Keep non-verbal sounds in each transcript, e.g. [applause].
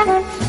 Buenas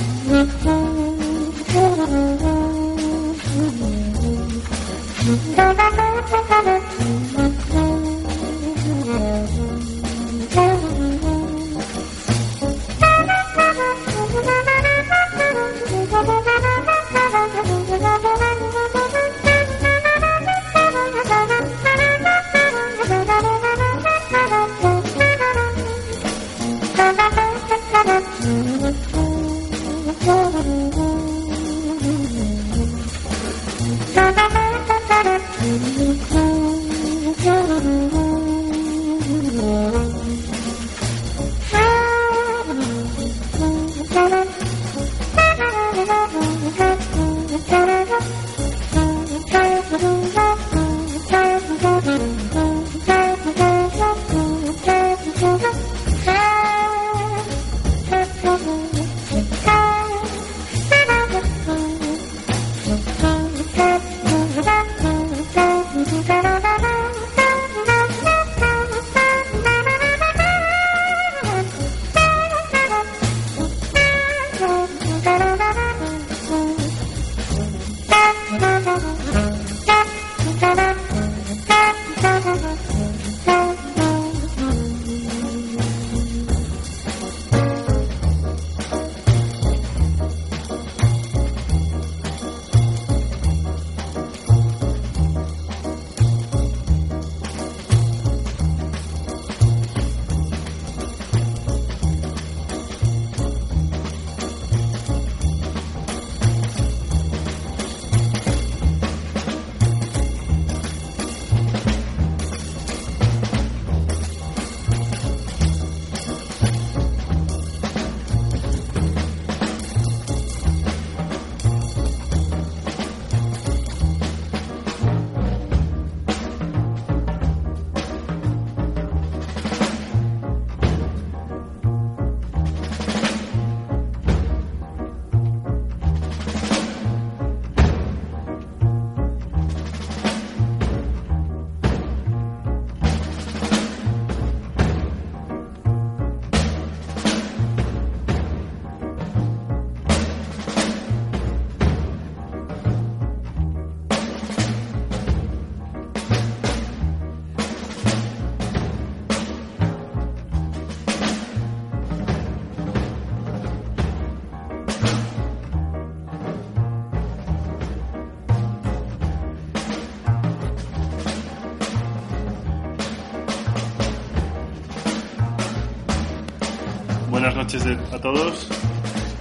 a todos.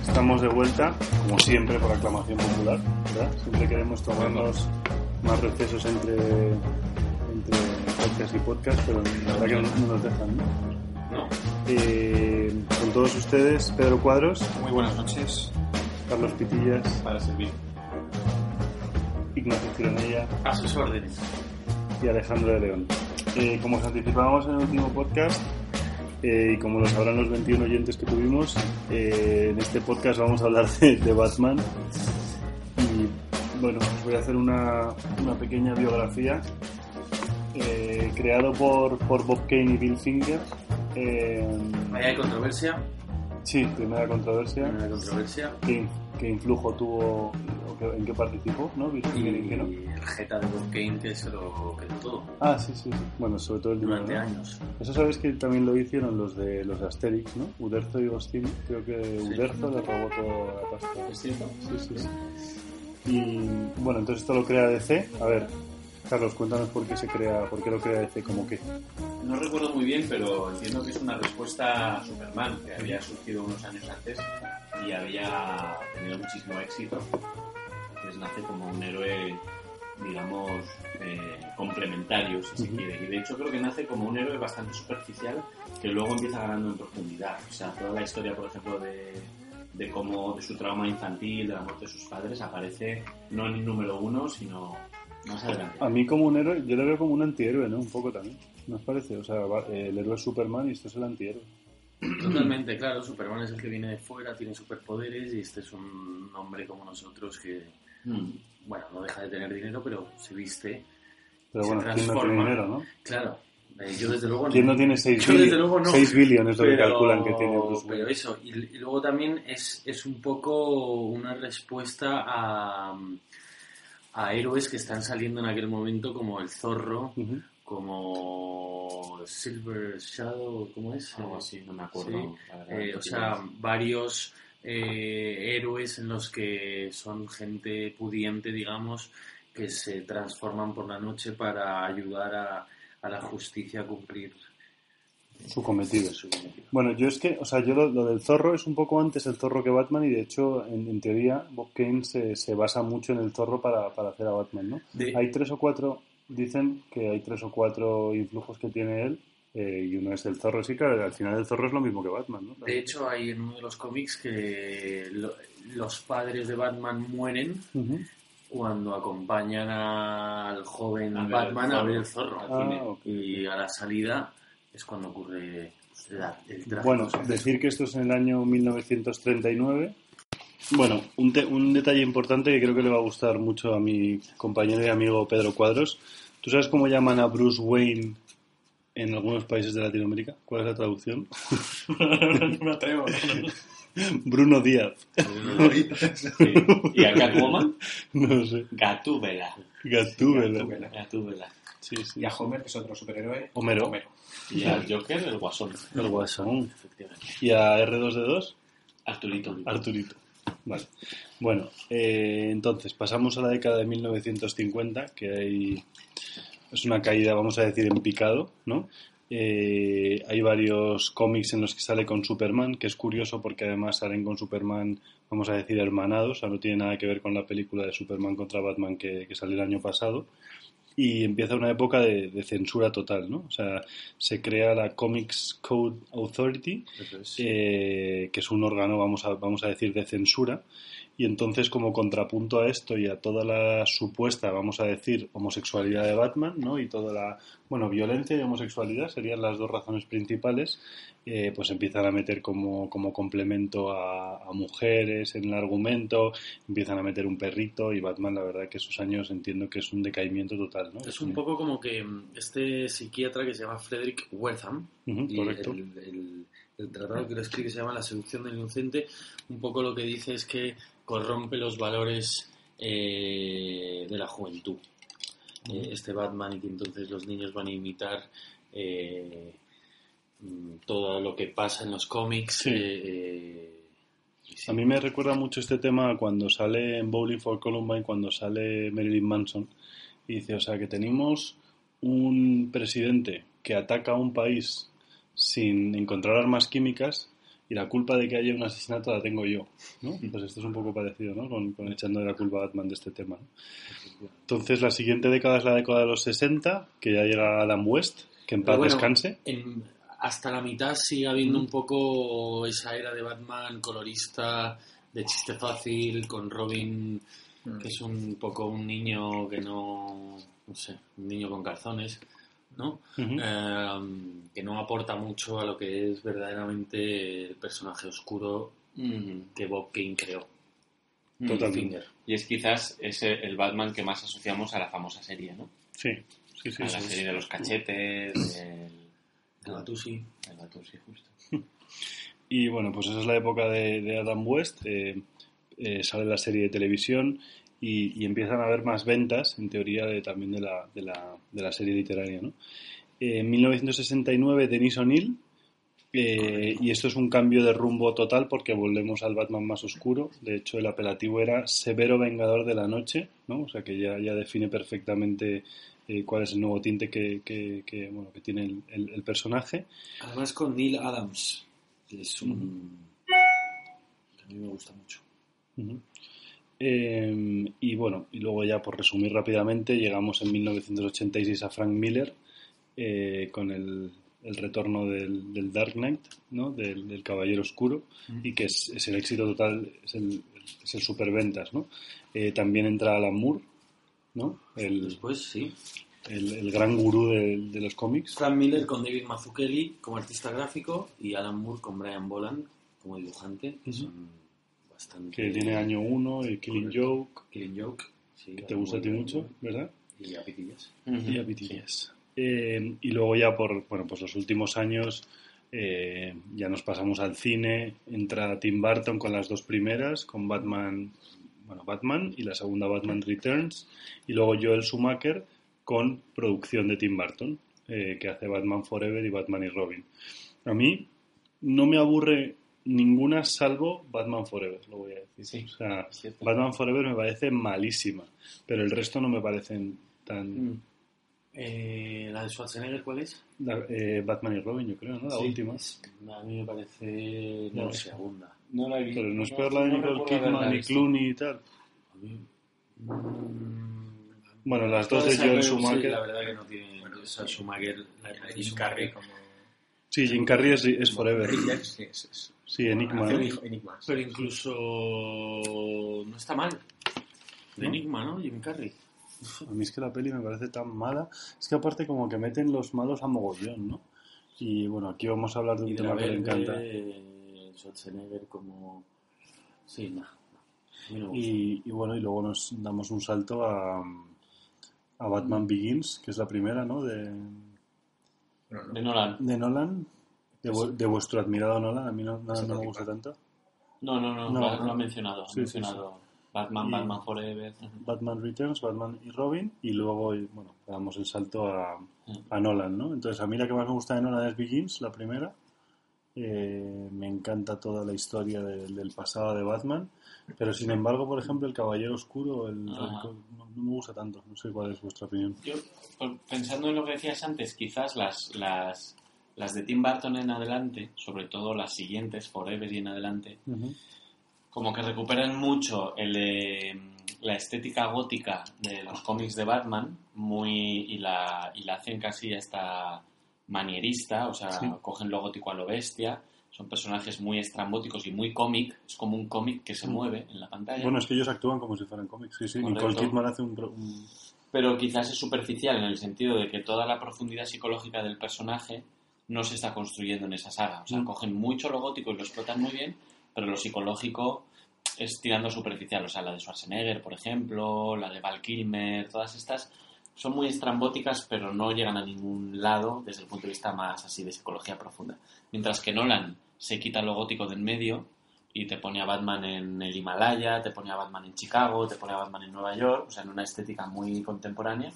Estamos de vuelta, como siempre, por aclamación popular. ¿verdad? Siempre queremos tomarnos más recesos entre, entre podcast y podcast, pero la verdad que no, no nos dejan. ¿no? No. Eh, con todos ustedes, Pedro Cuadros, Muy buenas noches. Carlos Pitillas, Para servir. Ignacio Cironella A sus órdenes. y Alejandro de León. Eh, como os anticipábamos en el último podcast, eh, y como lo sabrán los 21 oyentes que tuvimos, eh, en este podcast vamos a hablar de, de Batman. Y bueno, os voy a hacer una, una pequeña biografía. eh, creado por, por Bob Kane y Bill Finger. Eh, Ahí hay controversia. sí, primera controversia. Primera controversia. ¿Qué, qué influjo tuvo qué- en qué participó? ¿no? Y Finger en qué no. el jeta de Bob Kane que se lo quedó todo Ah, sí, sí, sí. Bueno, sobre todo el dinero, durante ¿no? años. Eso sabes que también lo hicieron los de los de Asterix, ¿no? Uderzo y Gostini. Creo que Uderzo le robó toda la pasta. ¿Es cierto? Sí, sí, sí. Y bueno, entonces esto lo crea DC. A ver, Carlos, cuéntanos por qué se crea, por qué lo crea DC, como que. No recuerdo muy bien, pero entiendo que es una respuesta a Superman, que había surgido unos años antes y había tenido muchísimo éxito. Nace como un héroe, digamos, eh, complementario, si se quiere. Y de hecho creo que nace como un héroe bastante superficial que luego empieza ganando en profundidad. O sea, toda la historia, por ejemplo, de, de cómo de su trauma infantil, de la muerte de sus padres, aparece no en el número uno, sino más adelante. A mí como un héroe, yo lo veo como un antihéroe, ¿no? Un poco también. ¿No os parece? O sea, va- el héroe es Superman y esto es el antihéroe. Totalmente, claro. Superman es el que viene de fuera, tiene superpoderes y este es un hombre como nosotros que. Bueno, no deja de tener dinero, pero se viste. Pero Se bueno, ¿quién no tiene transforma. dinero, no? Claro, Eh, yo desde luego ¿Quién no tiene 6 Yo, desde luego, no. billones lo que Pero- calculan que tiene Bruce? Pero eso, y, y luego también es, es un poco una respuesta a, a héroes que están saliendo en aquel momento como el Zorro, Ujú. como Silver Shadow, ¿cómo es? Algo así, no me acuerdo. Sí. la verdad, Eh, no o sea, varios eh, héroes en los que son gente pudiente, digamos, que se transforman por la noche para ayudar a, a la justicia a cumplir Su cometido. su cometido. Bueno, yo es que, o sea, yo lo, lo del zorro es un poco antes el zorro que Batman y de hecho, en, en teoría, Bob Kane se, se basa mucho en el zorro para, para hacer a Batman, ¿no? De- Hay tres o cuatro, dicen que hay tres o cuatro influjos que tiene él eh, y uno es el zorro. Sí, claro, al final el zorro es lo mismo que Batman, ¿no? De hecho, hay en uno de los cómics que lo- los padres de Batman mueren cuando acompañan al joven A Batman a ver el zorro. Ah, cine. Y a la salida es cuando ocurre la- el Bueno, decir que esto es en el año 1939. Bueno, un, te- un detalle importante que creo que le va a gustar mucho a mi compañero y amigo Pedro Cuadros. ¿Tú sabes cómo llaman a Bruce Wayne en algunos países de Latinoamérica? ¿Cuál es la traducción? [laughs] no me atrevo. [laughs] Bruno Díaz. Sí. ¿Y a Catwoman? No sé. Gatúbela. Gatúbela. Gatúbela. Gatúbela. Sí, sí. Y a Homer, que es otro superhéroe. Homero. Y al Joker, el Guasón. El Guasón. Efectivamente. ¿Y a R2D2? Arturito. Arturito. Vale. Bueno, eh, entonces pasamos a la década de 1950, que hay, es una caída, vamos a decir, en picado, ¿no? Eh, hay varios cómics en los que sale con Superman, que es curioso porque además salen con Superman, vamos a decir, hermanados, o sea, no tiene nada que ver con la película de Superman contra Batman que, que salió el año pasado. Y empieza una época de, de censura total, ¿no? O sea, se crea la Comics Code Authority, es. eh, que es un órgano, vamos a, vamos a decir, de censura. Y entonces, como contrapunto a esto y a toda la supuesta, vamos a decir, homosexualidad de Batman, ¿no? Y toda la, bueno, violencia y homosexualidad serían las dos razones principales, eh, pues empiezan a meter como, como complemento a, a mujeres en el argumento, empiezan a meter un perrito y Batman, la verdad que esos años entiendo que es un decaimiento total, ¿no? Es un poco como que mm, este psiquiatra que se llama Frederick Wertham, y correcto. el, el- el tratado que lo escribe se llama La seducción del inocente, un poco lo que dice es que corrompe los valores eh, de la juventud. Eh, este Batman y que entonces los niños van a imitar eh, mm, todo lo que pasa en los cómics. Sí. eh, eh, sí. A mí me recuerda mucho este tema cuando sale en Bowling for Columbine, cuando sale Marilyn Manson, y dice, o sea, que tenemos un presidente que ataca a un país sin encontrar armas químicas y la culpa de que haya un asesinato la tengo yo, ¿no? Pues esto es un poco parecido, ¿no? Con, con echando de la culpa a Batman de este tema. ¿no? Entonces, la siguiente década es la década de los 60, que ya llega Adam West, que en paz bueno, descanse. en- hasta la mitad sigue habiendo un poco esa era de Batman colorista, de chiste fácil, con Robin, que es un poco un niño que no, no sé, un niño con calzones, ¿no? Eh, que no aporta mucho a lo que es verdaderamente el personaje oscuro que Bob Kane creó. Totalmente. Finger. Y es quizás ese el Batman que más asociamos a la famosa serie, ¿no? Sí, sí, sí. a la sí. serie de los cachetes, del, El Batusi. del Batusi, justo. Y bueno, pues esa es la época de, de Adam West. eh, eh, sale la serie de televisión y, y empiezan a haber más ventas, en teoría, de, también de la, de, la, de la serie literaria. ¿no? Eh, en 1969, Denis O'Neill. eh, y esto es un cambio de rumbo total porque volvemos al Batman más oscuro. De hecho, el apelativo era Severo Vengador de la Noche, ¿no? O sea que ya, ya define perfectamente eh, cuál es el nuevo tinte que, que, que, bueno, que tiene el- el- el personaje. Además con Neil Adams, que es un... que a mí me gusta mucho. Ujú. Eh, y bueno, y luego ya por resumir rápidamente, llegamos en 1986 a Frank Miller eh, con el, el retorno del, del Dark Knight, ¿no? del, del Caballero Oscuro, y que es, es el éxito total, es el, es el superventas. ¿no? Eh, también entra Alan Moore, ¿no? el, Después, sí. el, el gran gurú de, de los cómics. Frank Miller con David Mazzucchelli como artista gráfico y Alan Moore con Brian Boland como dibujante, que Ujú. son bastante... que tiene año 1, el Killing. Joke, Killing Joke. sí, que te gusta a ti mucho, bien. ¿verdad? Y a Pitillas. Y a BTS. Eh, y luego ya por bueno, pues los últimos años eh, ya nos pasamos al cine. Entra Tim Burton con las dos primeras, con Batman, bueno, Batman y la segunda Batman Returns. Y luego Joel Schumacher con producción de Tim Burton, eh, que hace Batman Forever y Batman y Robin. A mí no me aburre ninguna salvo Batman Forever, lo voy a decir. Sí, o sea. Batman Forever me parece malísima, pero el resto no me parecen tan... Mm. Eh, ¿La de Schwarzenegger cuál es? La- eh, Batman y Robin, yo creo, ¿no? La Sí, última. es- A mí me parece No la segunda. No la he visto. Pero no es peor la de Nicole Kidman y. Clooney y tal. A mí- mm, Bueno, las dos de Joel esas, sí, Schumacher. la verdad que no tiene... o sea, Schumacher... La, de Jim Schumacher- Carrey como... Sí, Jim Carrey es, es Forever. Es, es- Sí, Enigma. Pero incluso no está mal. De ¿No? Enigma, ¿no? Jim Carrey. A mí es que la peli me parece tan mala. Es que aparte como que meten los malos a mogollón, ¿no? Y bueno, aquí vamos a hablar de un Y de tema que le encanta. Schwarzenegger como... Sí, no. no. Y, y bueno, y luego nos damos un salto a, a Batman Begins, que es la primera, ¿no? De, Bueno, no. De Nolan. de Nolan. De, vu- de vuestro admirado Nolan. A mí no, no, no me gusta tanto. No, no, no, No, lo, ha- lo ha mencionado. Ha Sí, sí, mencionado Batman, Y- Batman Forever. Batman Returns, Batman y Robin, y luego, bueno, damos el salto a, a Nolan, ¿no? Entonces, a mí la que más me gusta de Nolan es Begins, la primera. Eh, me encanta toda la historia del- del pasado de Batman, pero sin embargo, por ejemplo, el Caballero Oscuro, el, Ajá. no, no me gusta tanto. No sé cuál es vuestra opinión. Yo, pensando en lo que decías antes, quizás las, las, las de Tim Burton en adelante, sobre todo las siguientes, Forever y en adelante, como que recuperan mucho el, eh, la estética gótica de los cómics de Batman muy y la, y la hacen casi hasta manierista, o sea, Sí. cogen lo gótico a lo bestia, son personajes muy estrambóticos y muy cómic, es como un cómic que se mueve en la pantalla. Bueno, es que ellos actúan como si fueran cómics. Sí, sí. Nicole Kidman hace un, un- pero quizás es superficial en el sentido de que toda la profundidad psicológica del personaje no se está construyendo en esa saga. O sea, Mm. cogen mucho lo gótico y lo explotan muy bien, pero lo psicológico es tirando superficial. O sea, la de Schwarzenegger, por ejemplo, la de Val Kilmer, todas estas son muy estrambóticas, pero no llegan a ningún lado desde el punto de vista más así de psicología profunda. Mientras que Nolan se quita lo gótico de en medio y te pone a Batman en el Himalaya, te pone a Batman en Chicago, te pone a Batman en Nueva York, o sea, en una estética muy contemporánea.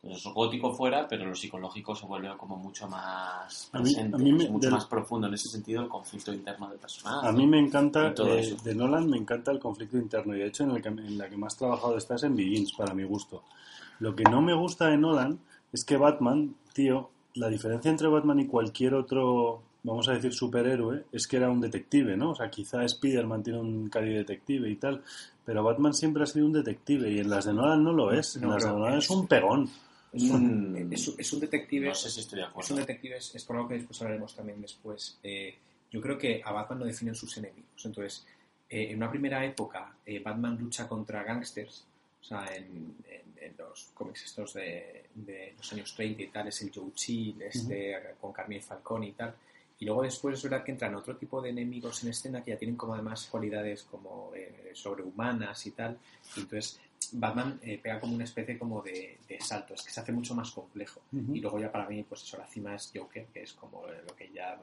Entonces, lo gótico fuera, pero lo psicológico se vuelve como mucho más A mí- presente, a mí me- mucho más profundo en ese sentido el conflicto interno del personaje. A mí me encanta, eh, de Nolan me encanta el conflicto interno y de hecho en, el que, en la que más trabajado está es en Begins, para mi gusto. Lo que no me gusta de Nolan es que Batman, tío, la diferencia entre Batman y cualquier otro, vamos a decir, superhéroe, es que era un detective, ¿no? O sea, quizá Spider-Man tiene un cari detective y tal, pero Batman siempre ha sido un detective y en las de Nolan no lo es. En No, las de Nolan es- es un pegón. Es un, Mm, es, un- es un detective. no sé si estoy de Es acuerdo. un detective, es, es por algo que después hablaremos también después. Eh, yo creo que a Batman lo definen sus enemigos. Entonces, eh, en una primera época, eh, Batman lucha contra gángsters. O sea, en, en- en los cómics estos de, de los años 30 y tal, es el Joe Chill, este, con Carmine Falcone y tal. Y luego después es verdad que entran otro tipo de enemigos en escena que ya tienen como además cualidades como eh, sobrehumanas y tal. Y entonces Batman eh, pega como una especie como de, de salto, es que se hace mucho más complejo. Ujú. Y luego ya para mí, pues eso, la cima es Joker, que es como eh, lo que ya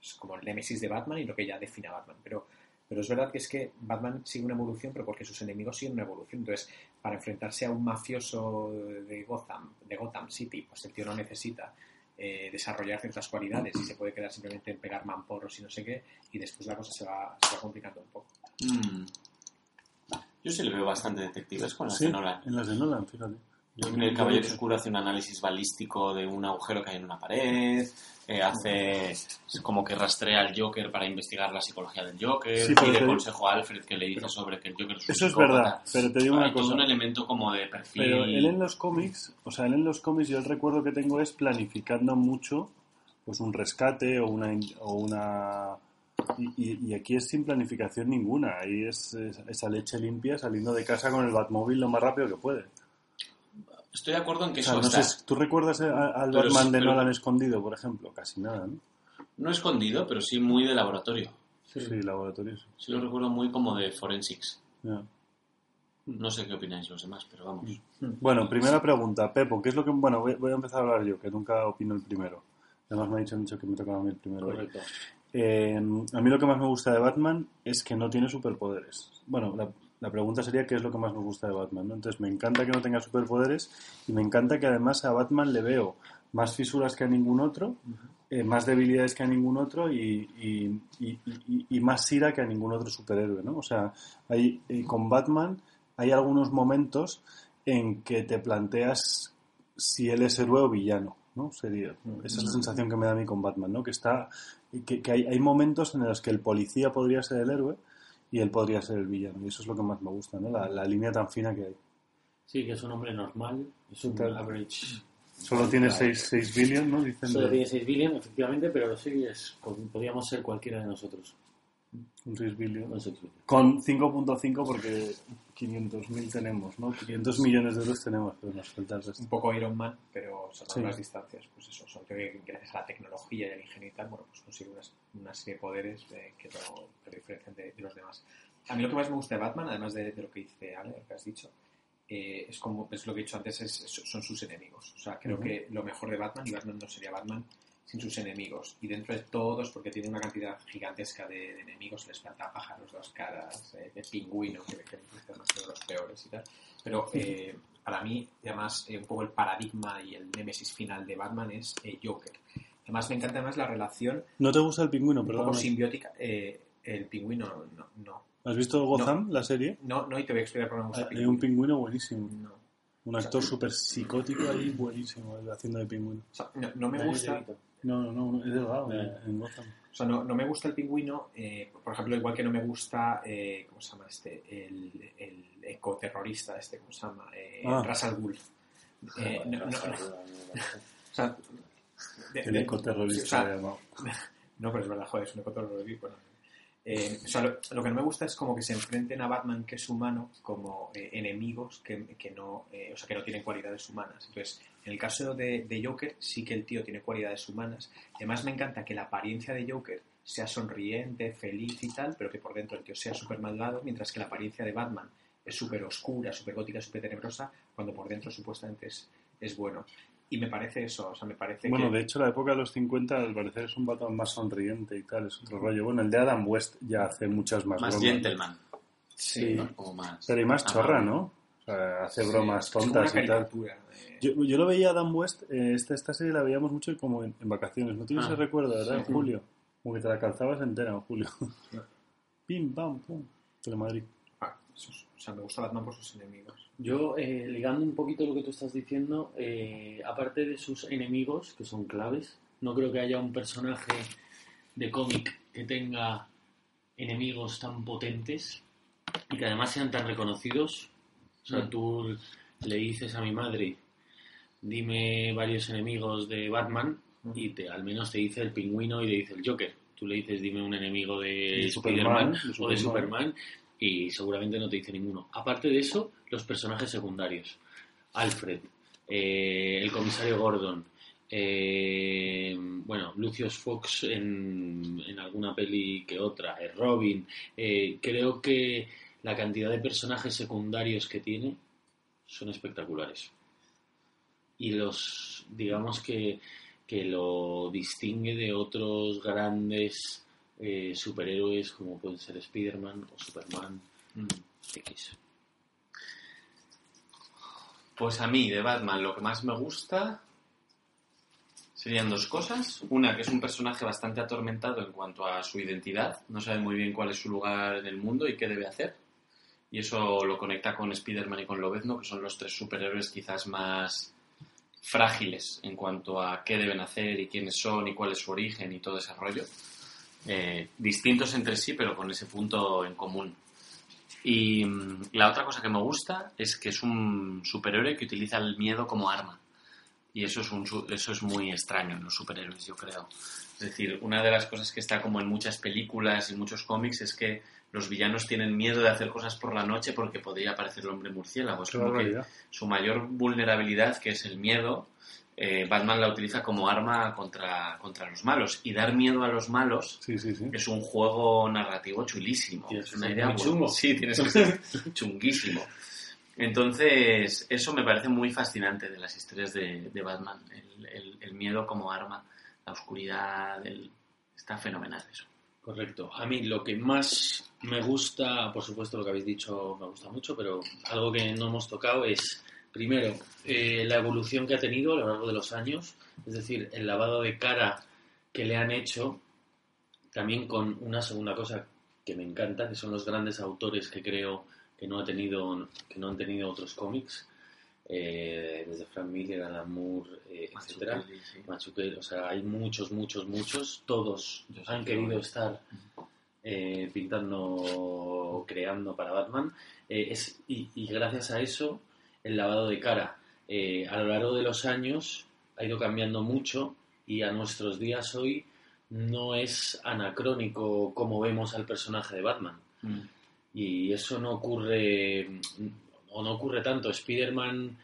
es como el némesis de Batman y lo que ya define a Batman. Pero, pero es verdad que es que Batman sigue una evolución, pero porque sus enemigos siguen una evolución. Entonces, para enfrentarse a un mafioso de Gotham, de Gotham City, pues el tío no necesita eh, desarrollar ciertas cualidades y se puede quedar simplemente en pegar mamporros y no sé qué, y después la cosa se va, se va complicando un poco. Mm. Yo sí le veo bastante detectives con las Sí, de Nolan. en las de Nolan, fíjate. Yo- En el Caballero Oscuro hace un análisis balístico de un agujero que hay en una pared, eh, hace como que rastrea al Joker para investigar la psicología del Joker, Sí, pide te- consejo a Alfred que le dice sobre que el Joker es un Eso es verdad, pero te digo una Hay todo cosa. un elemento como de perfil. Pero él en los cómics, o sea, él en los cómics yo el recuerdo que tengo es planificando mucho pues un rescate o una o una y, aquí es sin planificación ninguna, ahí es, es- esa leche limpia saliendo de casa con el Batmóvil lo más rápido que puede. Estoy de acuerdo en que O sea, eso no está sé, ¿tú recuerdas al Batman de Nolan escondido, por ejemplo? Casi nada, ¿no? no escondido, pero sí muy de laboratorio. Sí, laboratorios. Sí lo recuerdo muy como de forensics. No sé qué opináis los demás, pero vamos. Bueno, primera pregunta, Pepo, ¿qué es lo que... Bueno, voy, voy a empezar a hablar yo, que nunca opino el primero. Además me ha dicho mucho que me tocaba a mí el primero. Correcto. Eh, a mí lo que más me gusta de Batman es que no tiene superpoderes. Bueno, la, pregunta sería qué es lo que más me gusta de Batman. ¿no? Entonces me encanta que no tenga superpoderes y me encanta que además a Batman le veo más fisuras que a ningún otro, eh, más debilidades que a ningún otro y más ira que a ningún otro superhéroe. ¿no? O sea, hay, eh, con Batman hay algunos momentos en que te planteas si él es héroe o villano. ¿no? Sería, esa es la sensación que me da a mí con Batman, ¿no? que está que, que hay, hay momentos en los que el policía podría ser el héroe y él podría ser el villano. Y eso es lo que más me gusta, ¿no? La, la línea tan fina que hay. Sí, que es un hombre normal, es un Total. average. Solo tiene 6 billion, ¿no? Dicen Solo de- tiene 6 billion, efectivamente, pero sí, es, podríamos ser cualquiera de nosotros. Un 6 billion. con seis billion. Con 5.5 porque 500.000 tenemos, ¿no? 500 millones de euros tenemos, pero nos falta el resto. un poco Iron Man, pero salvando Sí. las distancias, pues eso, son que gracias a la tecnología y al ingenio y tal, bueno, pues consigue unas- una serie de poderes eh, que lo, que lo diferencian de, de los demás. A mí lo que más me gusta de Batman, además de, de lo que dice Ale, lo que has dicho, eh, es como es lo que he dicho antes, es, es- son sus enemigos. O sea, creo Ujú. que lo mejor de Batman, y Batman no sería Batman sin sus enemigos. Y dentro de todos, porque tiene una cantidad gigantesca de, de enemigos, les falta pájaros, dos caras, eh, de pingüino, que, que más de los peores y tal. Pero eh, para mí, además, eh, un poco el paradigma y el némesis final de Batman es eh, Joker. Además, me encanta además la relación ¿No te gusta el pingüino? un Perdón. poco simbiótica. eh, el pingüino, no, no. ¿Has visto Gotham, la serie? No, no, y te voy a explicar por qué el Hay un pingüino. buenísimo. No. Un actor súper psicótico ahí, buenísimo, él haciendo de pingüino. O sea, no, no me gusta. No, no, no, es delgado Ya, en, Gotham. O sea, no, no me gusta el pingüino, eh, por ejemplo, igual que no me gusta, eh, ¿cómo se llama este? El, el ecoterrorista, este, ¿cómo se llama? Eh, Ah. Al Ghul. [laughs] Eh, no, no, no, [laughs] o sea, de- El de- ecoterrorista o sea. [laughs] No, pero es verdad, joder, es un ecoterrorismo. bueno. Eh, o sea, lo, lo que no me gusta es como que se enfrenten a Batman, que es humano, como eh, enemigos que, que no, eh, o sea, que no tienen cualidades humanas. Entonces, en el caso de, de Joker, sí que el tío tiene cualidades humanas. Además, me encanta que la apariencia de Joker sea sonriente, feliz y tal, pero que por dentro el tío sea súper malvado, mientras que la apariencia de Batman es súper oscura, súper gótica, súper tenebrosa, cuando por dentro supuestamente es, es bueno. Y me parece eso, o sea, me parece Bueno, que... de hecho, la época de los 50, al parecer, es un Batman más sonriente y tal, es otro rollo. Bueno, el de Adam West ya hace muchas más, Más bromas. gentleman. Sí, ¿no? Como más. pero y más amable. chorra, ¿no? Sea, hace Sí, bromas tontas y tal. eh. Yo, yo lo veía a Adam West, eh, esta, esta serie la veíamos mucho como en, en vacaciones. ¿No tienes Ah, ese recuerdo, verdad? En sí. julio. Como que te la calzabas entera en julio. Sí. [laughs] Pim, pam, pum. Telemadrid. Ah, eso es- o sea, me gusta Batman por sus enemigos. Yo, eh, ligando un poquito lo que tú estás diciendo, eh, aparte de sus enemigos, que son claves, no creo que haya un personaje de cómic que tenga enemigos tan potentes y que además sean tan reconocidos. O sea, Mm. tú le dices a mi madre, dime varios enemigos de Batman y te, al menos te dice el pingüino y te dice el Joker. Tú le dices, dime un enemigo de De Spider-Man o de Superman. Y seguramente no te dice ninguno. Aparte de eso, los personajes secundarios. Alfred, eh, el comisario Gordon, eh, bueno, Lucius Fox en, en alguna peli que otra, eh, Robin. creo que la cantidad de personajes secundarios que tiene son espectaculares. Y los, digamos que, que lo distingue de otros grandes eh, superhéroes como pueden ser Spider-Man o Superman X. Pues a mí, de Batman, lo que más me gusta serían dos cosas. Una, que es un personaje bastante atormentado en cuanto a su identidad. No sabe muy bien cuál es su lugar en el mundo y qué debe hacer. Y eso lo conecta con Spider-Man y con Lobezno, que son los tres superhéroes quizás más frágiles en cuanto a qué deben hacer y quiénes son y cuál es su origen y todo ese rollo. Eh, distintos entre sí, pero con ese punto en común. Y mm, la otra cosa que me gusta es que es un superhéroe que utiliza el miedo como arma. Y eso es, un, eso es muy extraño en los superhéroes, yo creo. Es decir, una de las cosas que está como en muchas películas y muchos cómics es que los villanos tienen miedo de hacer cosas por la noche porque podría aparecer el hombre murciélago. Es como que su mayor vulnerabilidad, que es el miedo, eh, Batman la utiliza como arma contra, contra los malos. Y dar miedo a los malos Sí, sí, sí. es un juego narrativo chulísimo. Es una idea muy chungo. Sí, tienes que ser chunguísimo. Entonces, eso me parece muy fascinante de las historias de, de Batman. El, el- el miedo como arma, la oscuridad, el- está fenomenal eso. Correcto. A mí lo que más me gusta, por supuesto lo que habéis dicho me gusta mucho, pero algo que no hemos tocado es, primero, eh, la evolución que ha tenido a lo largo de los años, es decir, el lavado de cara que le han hecho, también con una segunda cosa que me encanta, que son los grandes autores que creo que no ha tenido, que no han tenido otros cómics, eh, desde Frank Miller, Alan Moore, eh, etcétera. Sí. Machuquel, o sea, hay muchos, muchos, muchos. Todos Yo han querido estar eh, pintando, creando para Batman. Eh, es, y, y gracias a eso, el lavado de cara eh, a lo largo de los años ha ido cambiando mucho y a nuestros días hoy no es anacrónico como vemos al personaje de Batman. Mm. Y eso no ocurre, o no ocurre tanto. Spider-Man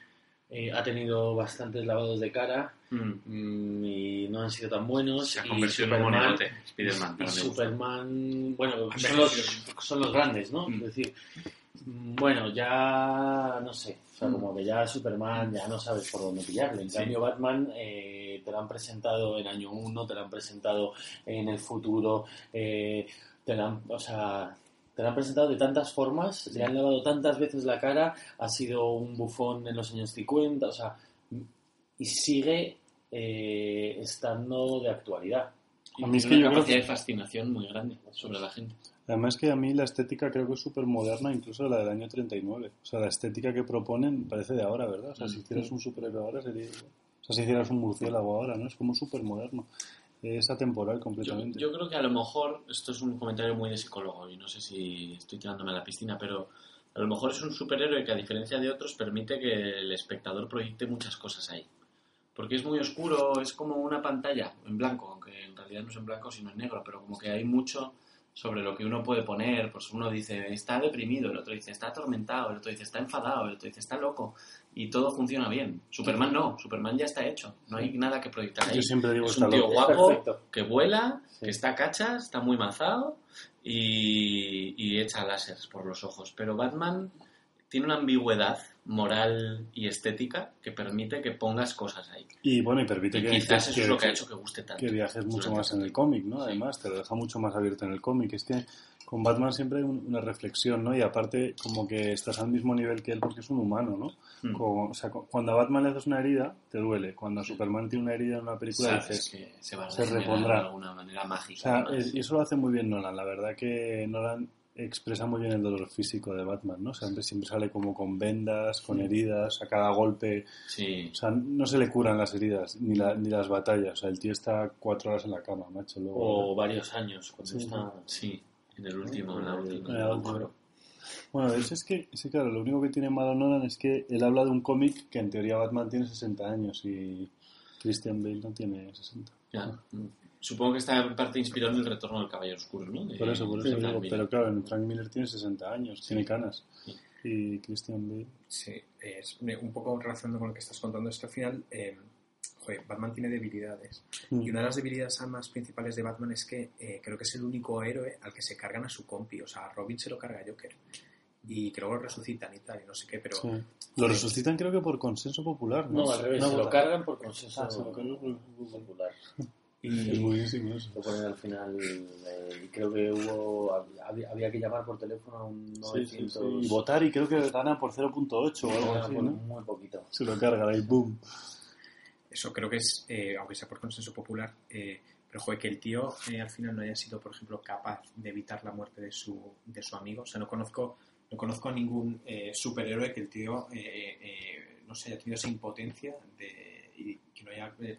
eh, ha tenido bastantes lavados de cara Mm. mm, y no han sido tan buenos. Se ha y convertido en un Superman- monigote, Spider-Man. y. Superman, bueno, son los, son los grandes, ¿no? Mm. Es decir, bueno, ya no sé, o sea, Mm. como que ya Superman ya no sabes por dónde pillarle. En Sí. cambio, Batman eh, te lo han presentado en año 1, te lo han presentado en el futuro, eh, te lo han, o sea, te han presentado de tantas formas, le han lavado tantas veces la cara, ha sido un bufón en los años 50, o sea, y sigue eh, estando de actualidad. A mí es que una yo creo capacidad que- de fascinación muy grande sobre la gente. Además que a mí la estética creo que es súper moderna, incluso la del año 39. O sea, la estética que proponen parece de ahora, ¿verdad? O sea, si Mm. hicieras un superhéroe ahora sería... O sea, si hicieras un murciélago ahora, ¿no? Es como súper moderno. Es atemporal Yo, completamente. yo creo que a lo mejor, esto es un comentario muy de psicólogo y no sé si estoy tirándome a la piscina, pero a lo mejor es un superhéroe que a diferencia de otros permite que el espectador proyecte muchas cosas ahí. Porque es muy oscuro, es como una pantalla en blanco, aunque en realidad no es en blanco sino en negro, pero como que hay mucho sobre lo que uno puede poner, pues uno dice está deprimido, el otro dice está atormentado, el otro dice está enfadado, el otro dice está loco y todo funciona bien. Superman no, Superman ya está hecho, no hay nada que proyectar ahí. Yo siempre digo Es un tío loco. guapo que vuela, Sí. que está cacha, está muy mazado y, y echa láseres por los ojos. Pero Batman tiene una ambigüedad moral y estética que permite que pongas cosas ahí. Y bueno, y permite Y que, quizás que- eso es lo que ha que- hecho que guste tanto. que viajes mucho más en el cómic, ¿no? Sí. Además, te lo deja mucho más abierto en el cómic. Es que con Batman siempre hay un- una reflexión, ¿no? Y aparte, como que estás al mismo nivel que él porque es un humano, ¿no? Mm. Como- o sea, cu- cuando a Batman le haces una herida, te duele. Cuando a. Superman tiene una herida en una película, dices... que se va a se repondrá. de alguna manera O mágica. sea, además. es- y eso lo hace muy bien Nolan. La verdad que Nolan expresa muy bien el dolor físico de Batman, ¿no? Siempre, siempre sale como con vendas, con heridas, a cada golpe. Sí, O sea, no se le curan las heridas, ni, la- ni las batallas. O sea, el tío está cuatro horas en la cama, macho. Luego, O varios años, cuando Sí. está... sí, en el último, en la última. en. Bueno, eso es que, sí, claro, lo único que tiene malo Nolan es que él habla de un cómic que en teoría Batman tiene 60 años y Christian Bale no tiene 60. Ya. Mm. Supongo que está en parte inspirado en el retorno del Caballero Oscuro, ¿no? De- Por eso, por eso Frank digo, Miller. pero claro, en Frank Miller tiene 60 años, tiene canas. Sí. Y Christian Bale. Sí, es un poco relacionando con lo que estás contando, es que al final, eh, joder, Batman tiene debilidades. Mm. Y una de las debilidades más principales de Batman es que eh, creo que es el único héroe al que se cargan a su compi. O sea, a Robin se lo carga Joker. Y que luego lo resucitan y tal, y no sé qué, pero Sí. Lo resucitan creo que por consenso popular, ¿no? No, al revés, No, se lo cargan por consenso Ah, se lo cargan por- popular. Y, Es buenísimo eso. Lo ponen al final, eh, creo que hubo, había, había que llamar por teléfono a un Sí, 900... sí, sí. Y votar y creo que gana por 0.8 o algo así, ¿no? Muy poquito. Se lo cargan ahí, boom. eso creo que es, eh, aunque sea por consenso popular, eh, pero joder, que el tío eh, al final no haya sido, por ejemplo, capaz de evitar la muerte de su, de su amigo. O sea, no conozco, no conozco a ningún eh, superhéroe que el tío, eh, eh, no sé, haya tenido esa impotencia de, y que no haya eh,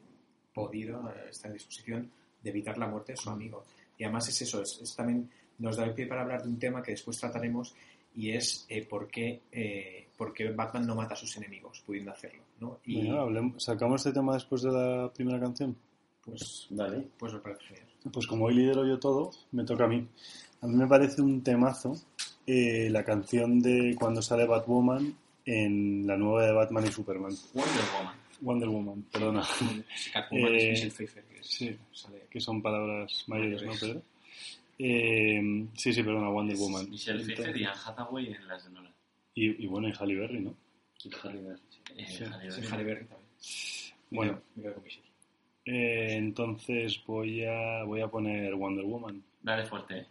podido eh, estar en disposición de evitar la muerte de su amigo. Y además es eso, es, es también nos da el pie para hablar de un tema que después trataremos y es eh, por, qué, eh, por qué Batman no mata a sus enemigos, pudiendo hacerlo. ¿no? Y hablemos- ¿Sacamos este tema después de la primera canción? pues, Dale. pues me parece genial. Pues como hoy lidero yo todo, me toca a mí. A mí me parece un temazo eh, la canción de cuando sale Batwoman en la nueva de Batman y Superman. Wonder Woman. Wonder Woman, perdona. Catwoman Eh, es Michelle Pfeiffer. que es- sí. sale- Que son palabras mayores, ¿no. Pedro? Eh, sí, sí, perdona, Wonder Woman. Michelle Pfeiffer Entonces- y Anne Hathaway en las de Nolan. Y, y bueno, y Halle Berry, ¿no? Y Halle Berry, sí. Eh, Sí. Halle Sí. Halle Berry también. Bueno, Me quedo con Michelle. eh, entonces voy a, voy a poner Wonder Woman. Dale fuerte.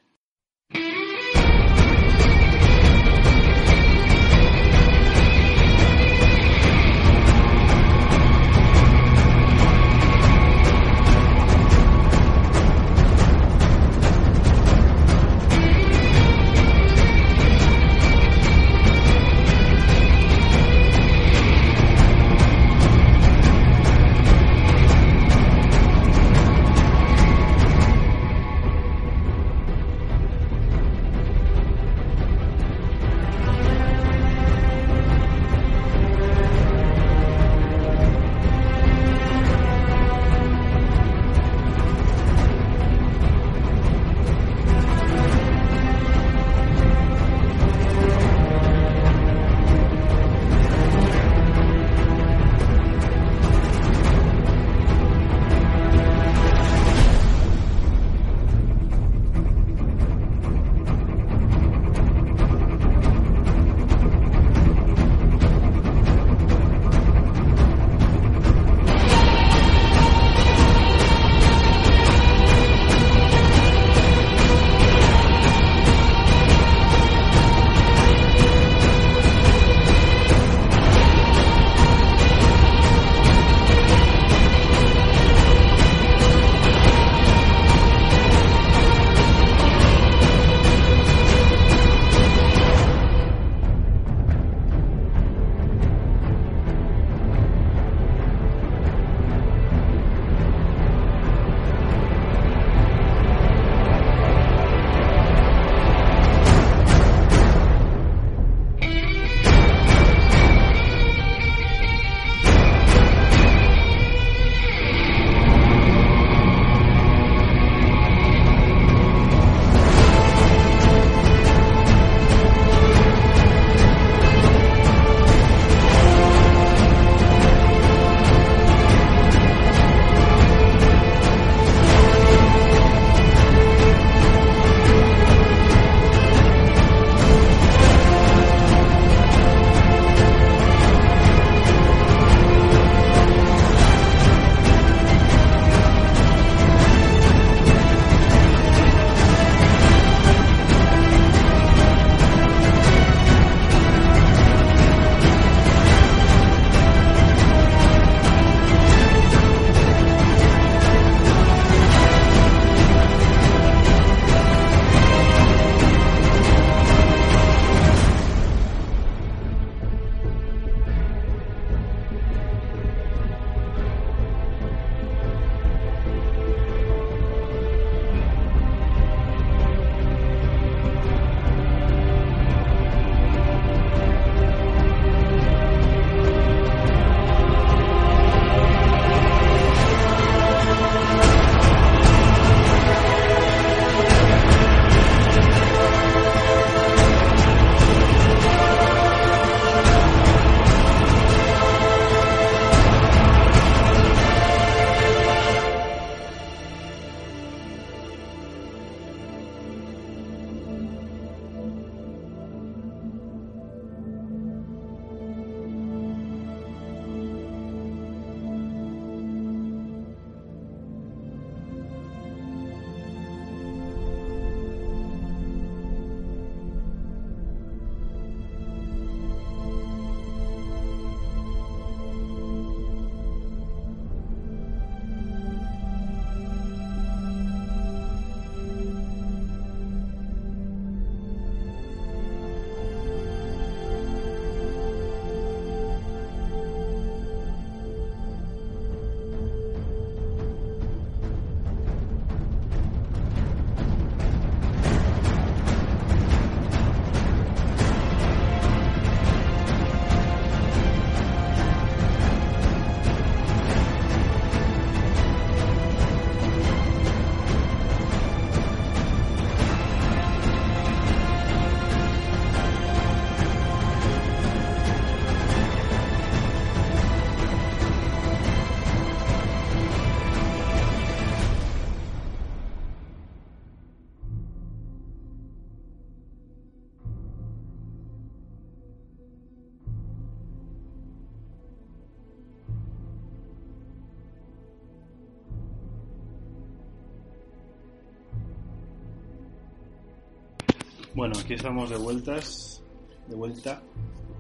Bueno, aquí estamos de vueltas, de vuelta,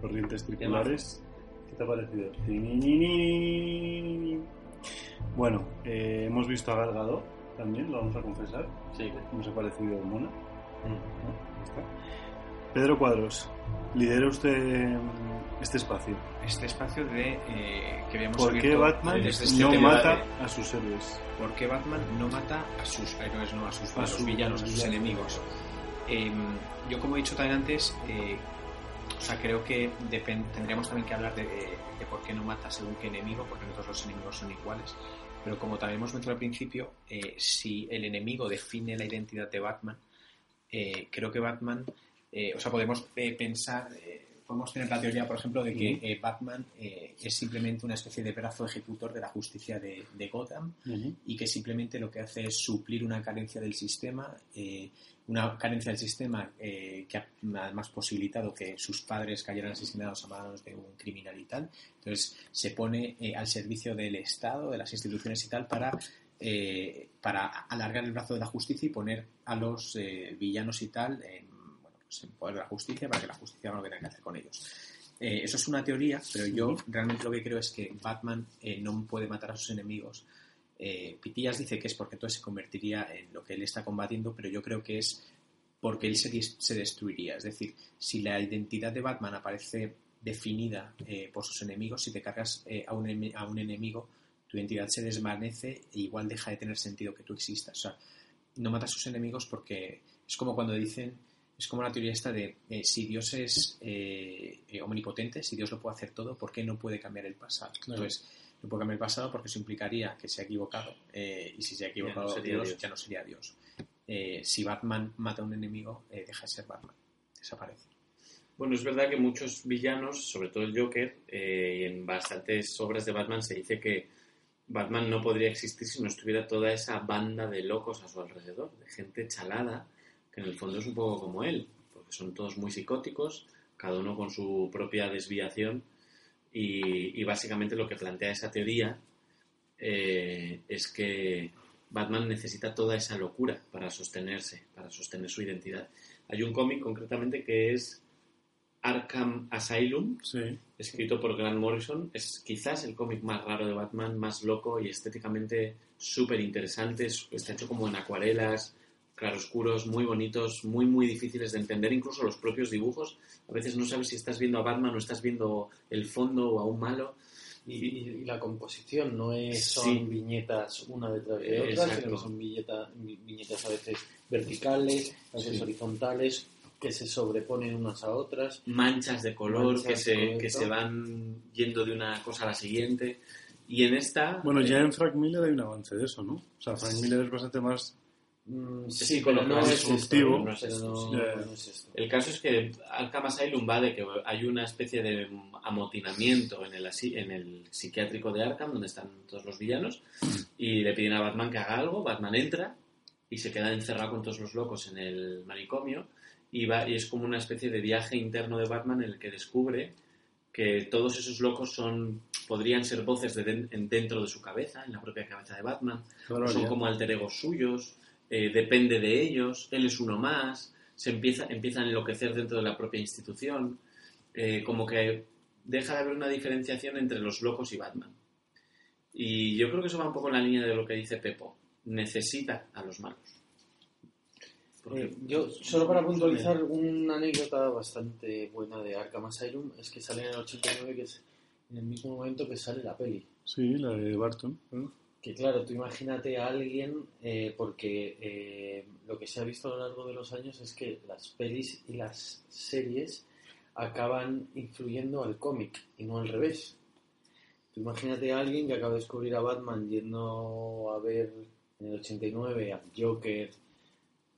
corrientes circulares. ¿Qué te ha parecido? Bueno, eh, hemos visto a Gal Gadot también, lo vamos a confesar. Sí. Nos ha parecido mona. Mm. ¿no? Ya está. Pedro Cuadros, lidera usted mm, este espacio. Este espacio de eh, que habíamos ¿Por qué Batman desde este no mata de- a sus héroes? ¿Por qué Batman no mata a sus héroes, no a sus A a sus villanos, a sus enemigos? Em, yo, como he dicho también antes, eh, o sea, creo que tendríamos también que hablar de, por qué no mata según qué enemigo, porque no todos los enemigos son iguales. Pero como también hemos mencionado al principio, eh, si el enemigo define la identidad de Batman, eh, creo que Batman, eh, o sea, podemos eh, pensar, eh, podemos tener la teoría, por ejemplo, de que eh, Batman eh, es simplemente una especie de brazo ejecutor de la justicia de, de Gotham y que simplemente lo que hace es suplir una carencia del sistema, eh, una carencia del sistema que ha además posibilitado que sus padres cayeran asesinados a manos de un criminal y tal. Entonces se pone eh, al servicio del Estado, de las instituciones y tal, para, eh, para alargar el brazo de la justicia y poner a los eh, villanos y tal en, pues en poder de la justicia para que la justicia no tenga que hacer con ellos. Eh, eso es una teoría, pero yo realmente lo que creo es que Batman eh, no puede matar a sus enemigos. Eh, Pitillas dice que es porque entonces se convertiría en lo que él está combatiendo, pero yo creo que es porque él se, se destruiría. Es decir, si la identidad de Batman aparece definida eh, por sus enemigos, si te cargas eh, a, un, a un enemigo, tu identidad se desvanece e igual deja de tener sentido que tú existas. O sea, no mata a sus enemigos porque es como cuando dicen, es como la teoría esta de eh, si Dios es eh, eh, omnipotente, si Dios lo puede hacer todo, ¿por qué no puede cambiar el pasado? Claro. Entonces, no puede cambiar el pasado porque eso implicaría que se ha equivocado eh, y si se ha equivocado Dios, Dios. ya no sería Dios. Si Batman mata a un enemigo, deja de ser Batman, desaparece. Bueno, es verdad que muchos villanos, sobre todo el Joker, y en bastantes obras de Batman se dice que Batman no podría existir si no estuviera toda esa banda de locos a su alrededor, de gente chalada, en el fondo es un poco como él, porque son todos muy psicóticos, cada uno con su propia desviación, y, y básicamente lo que plantea esa teoría eh, es que Batman necesita toda esa locura para sostenerse, para sostener su identidad. Hay un cómic concretamente que es Arkham Asylum, Sí. escrito por Grant Morrison. Es quizás el cómic más raro de Batman, más loco y estéticamente súper interesante. Es- Está hecho como en acuarelas, claroscuros, muy bonitos, muy, muy difíciles de entender. Incluso los propios dibujos. A veces no sabes si estás viendo a Batman o estás viendo el fondo o a un malo. Y, y- y la composición no es son Sí. viñetas una detrás de otra, exacto. sino que son viñeta- vi- viñetas a veces verticales, a veces Sí. horizontales, que se sobreponen unas a otras. manchas de color Manchas, que, se, que se van yendo de una cosa a la siguiente. Y en esta... Bueno, ya eh, en Frank Miller hay un avance de eso, ¿no? O sea, Frank Miller es bastante más... Mm, sí, pero no es esto, no es esto, no- Ya. no es esto. El caso es que Arkham Asylum va de que hay una especie de amotinamiento en el, asi- en el psiquiátrico de Arkham, donde están todos los villanos, y le piden a Batman que haga algo, Batman entra y se queda encerrado con todos los locos en el manicomio, y, va, y es como una especie de viaje interno de Batman en el que descubre que todos esos locos son podrían ser voces de den- en- dentro de su cabeza, en la propia cabeza de Batman, son como alter egos suyos, eh, depende de ellos, él es uno más, se empieza, empieza a enloquecer dentro de la propia institución, eh, como que deja de haber una diferenciación entre los locos y Batman. Y yo creo que eso va un poco en la línea de lo que dice Pepo, necesita a los malos. Porque- Eh, yo, solo para puntualizar, una anécdota bastante buena de Arkham Asylum es que sale en el 89, que es en el mismo momento que sale la peli. Sí, la de Barton. ¿no? Que claro, tú imagínate a alguien, eh, porque eh, lo que se ha visto a lo largo de los años es que las pelis y las series acaban influyendo al cómic y no al revés. Tú imagínate a alguien que acaba de descubrir a Batman yendo a ver en el 89 a Joker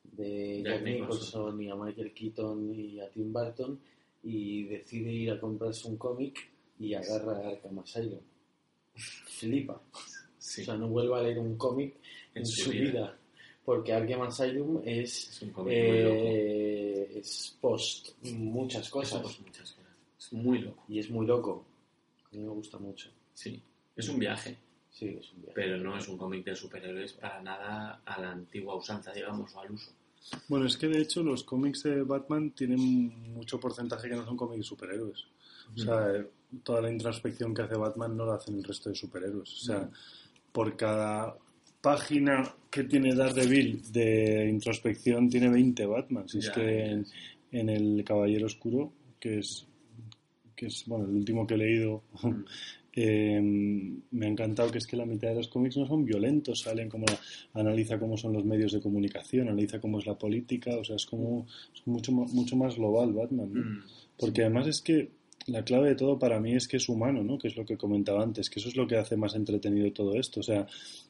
de Jack Nicholson y a Michael Keaton y a Tim Burton y decide ir a comprarse un cómic y agarra a Arkham Asylum. Flipa. Sí, O sea, no vuelva a leer un cómic en, En su vida. vida. Porque Arkham Asylum es, es un cómic muy loco. eh, es post muchas cosas. Es muchas cosas. Es muy loco. Y es muy loco. A mí me gusta mucho. Sí, es un viaje. Sí, es un viaje. pero no es un cómic de superhéroes para nada a la antigua usanza, digamos, o al uso. Bueno, es que de hecho los cómics de Batman tienen mucho porcentaje que no son cómics de superhéroes. O sea, eh, toda la introspección que hace Batman no la hacen el resto de superhéroes. O sea, por cada página que tiene Daredevil de introspección tiene 20 Batman. Si es que en, en el Caballero Oscuro, que es, que es bueno, el último que he leído, [laughs] eh, me ha encantado que es que la mitad de los cómics no son violentos, salen como analiza cómo son los medios de comunicación, analiza cómo es la política, o sea, es como es mucho, mucho más global Batman. ¿no? Mm. Porque además es que la clave de todo para mí es que es humano, ¿no? Que es lo que comentaba antes, que eso es lo que hace más entretenido todo esto. O sea,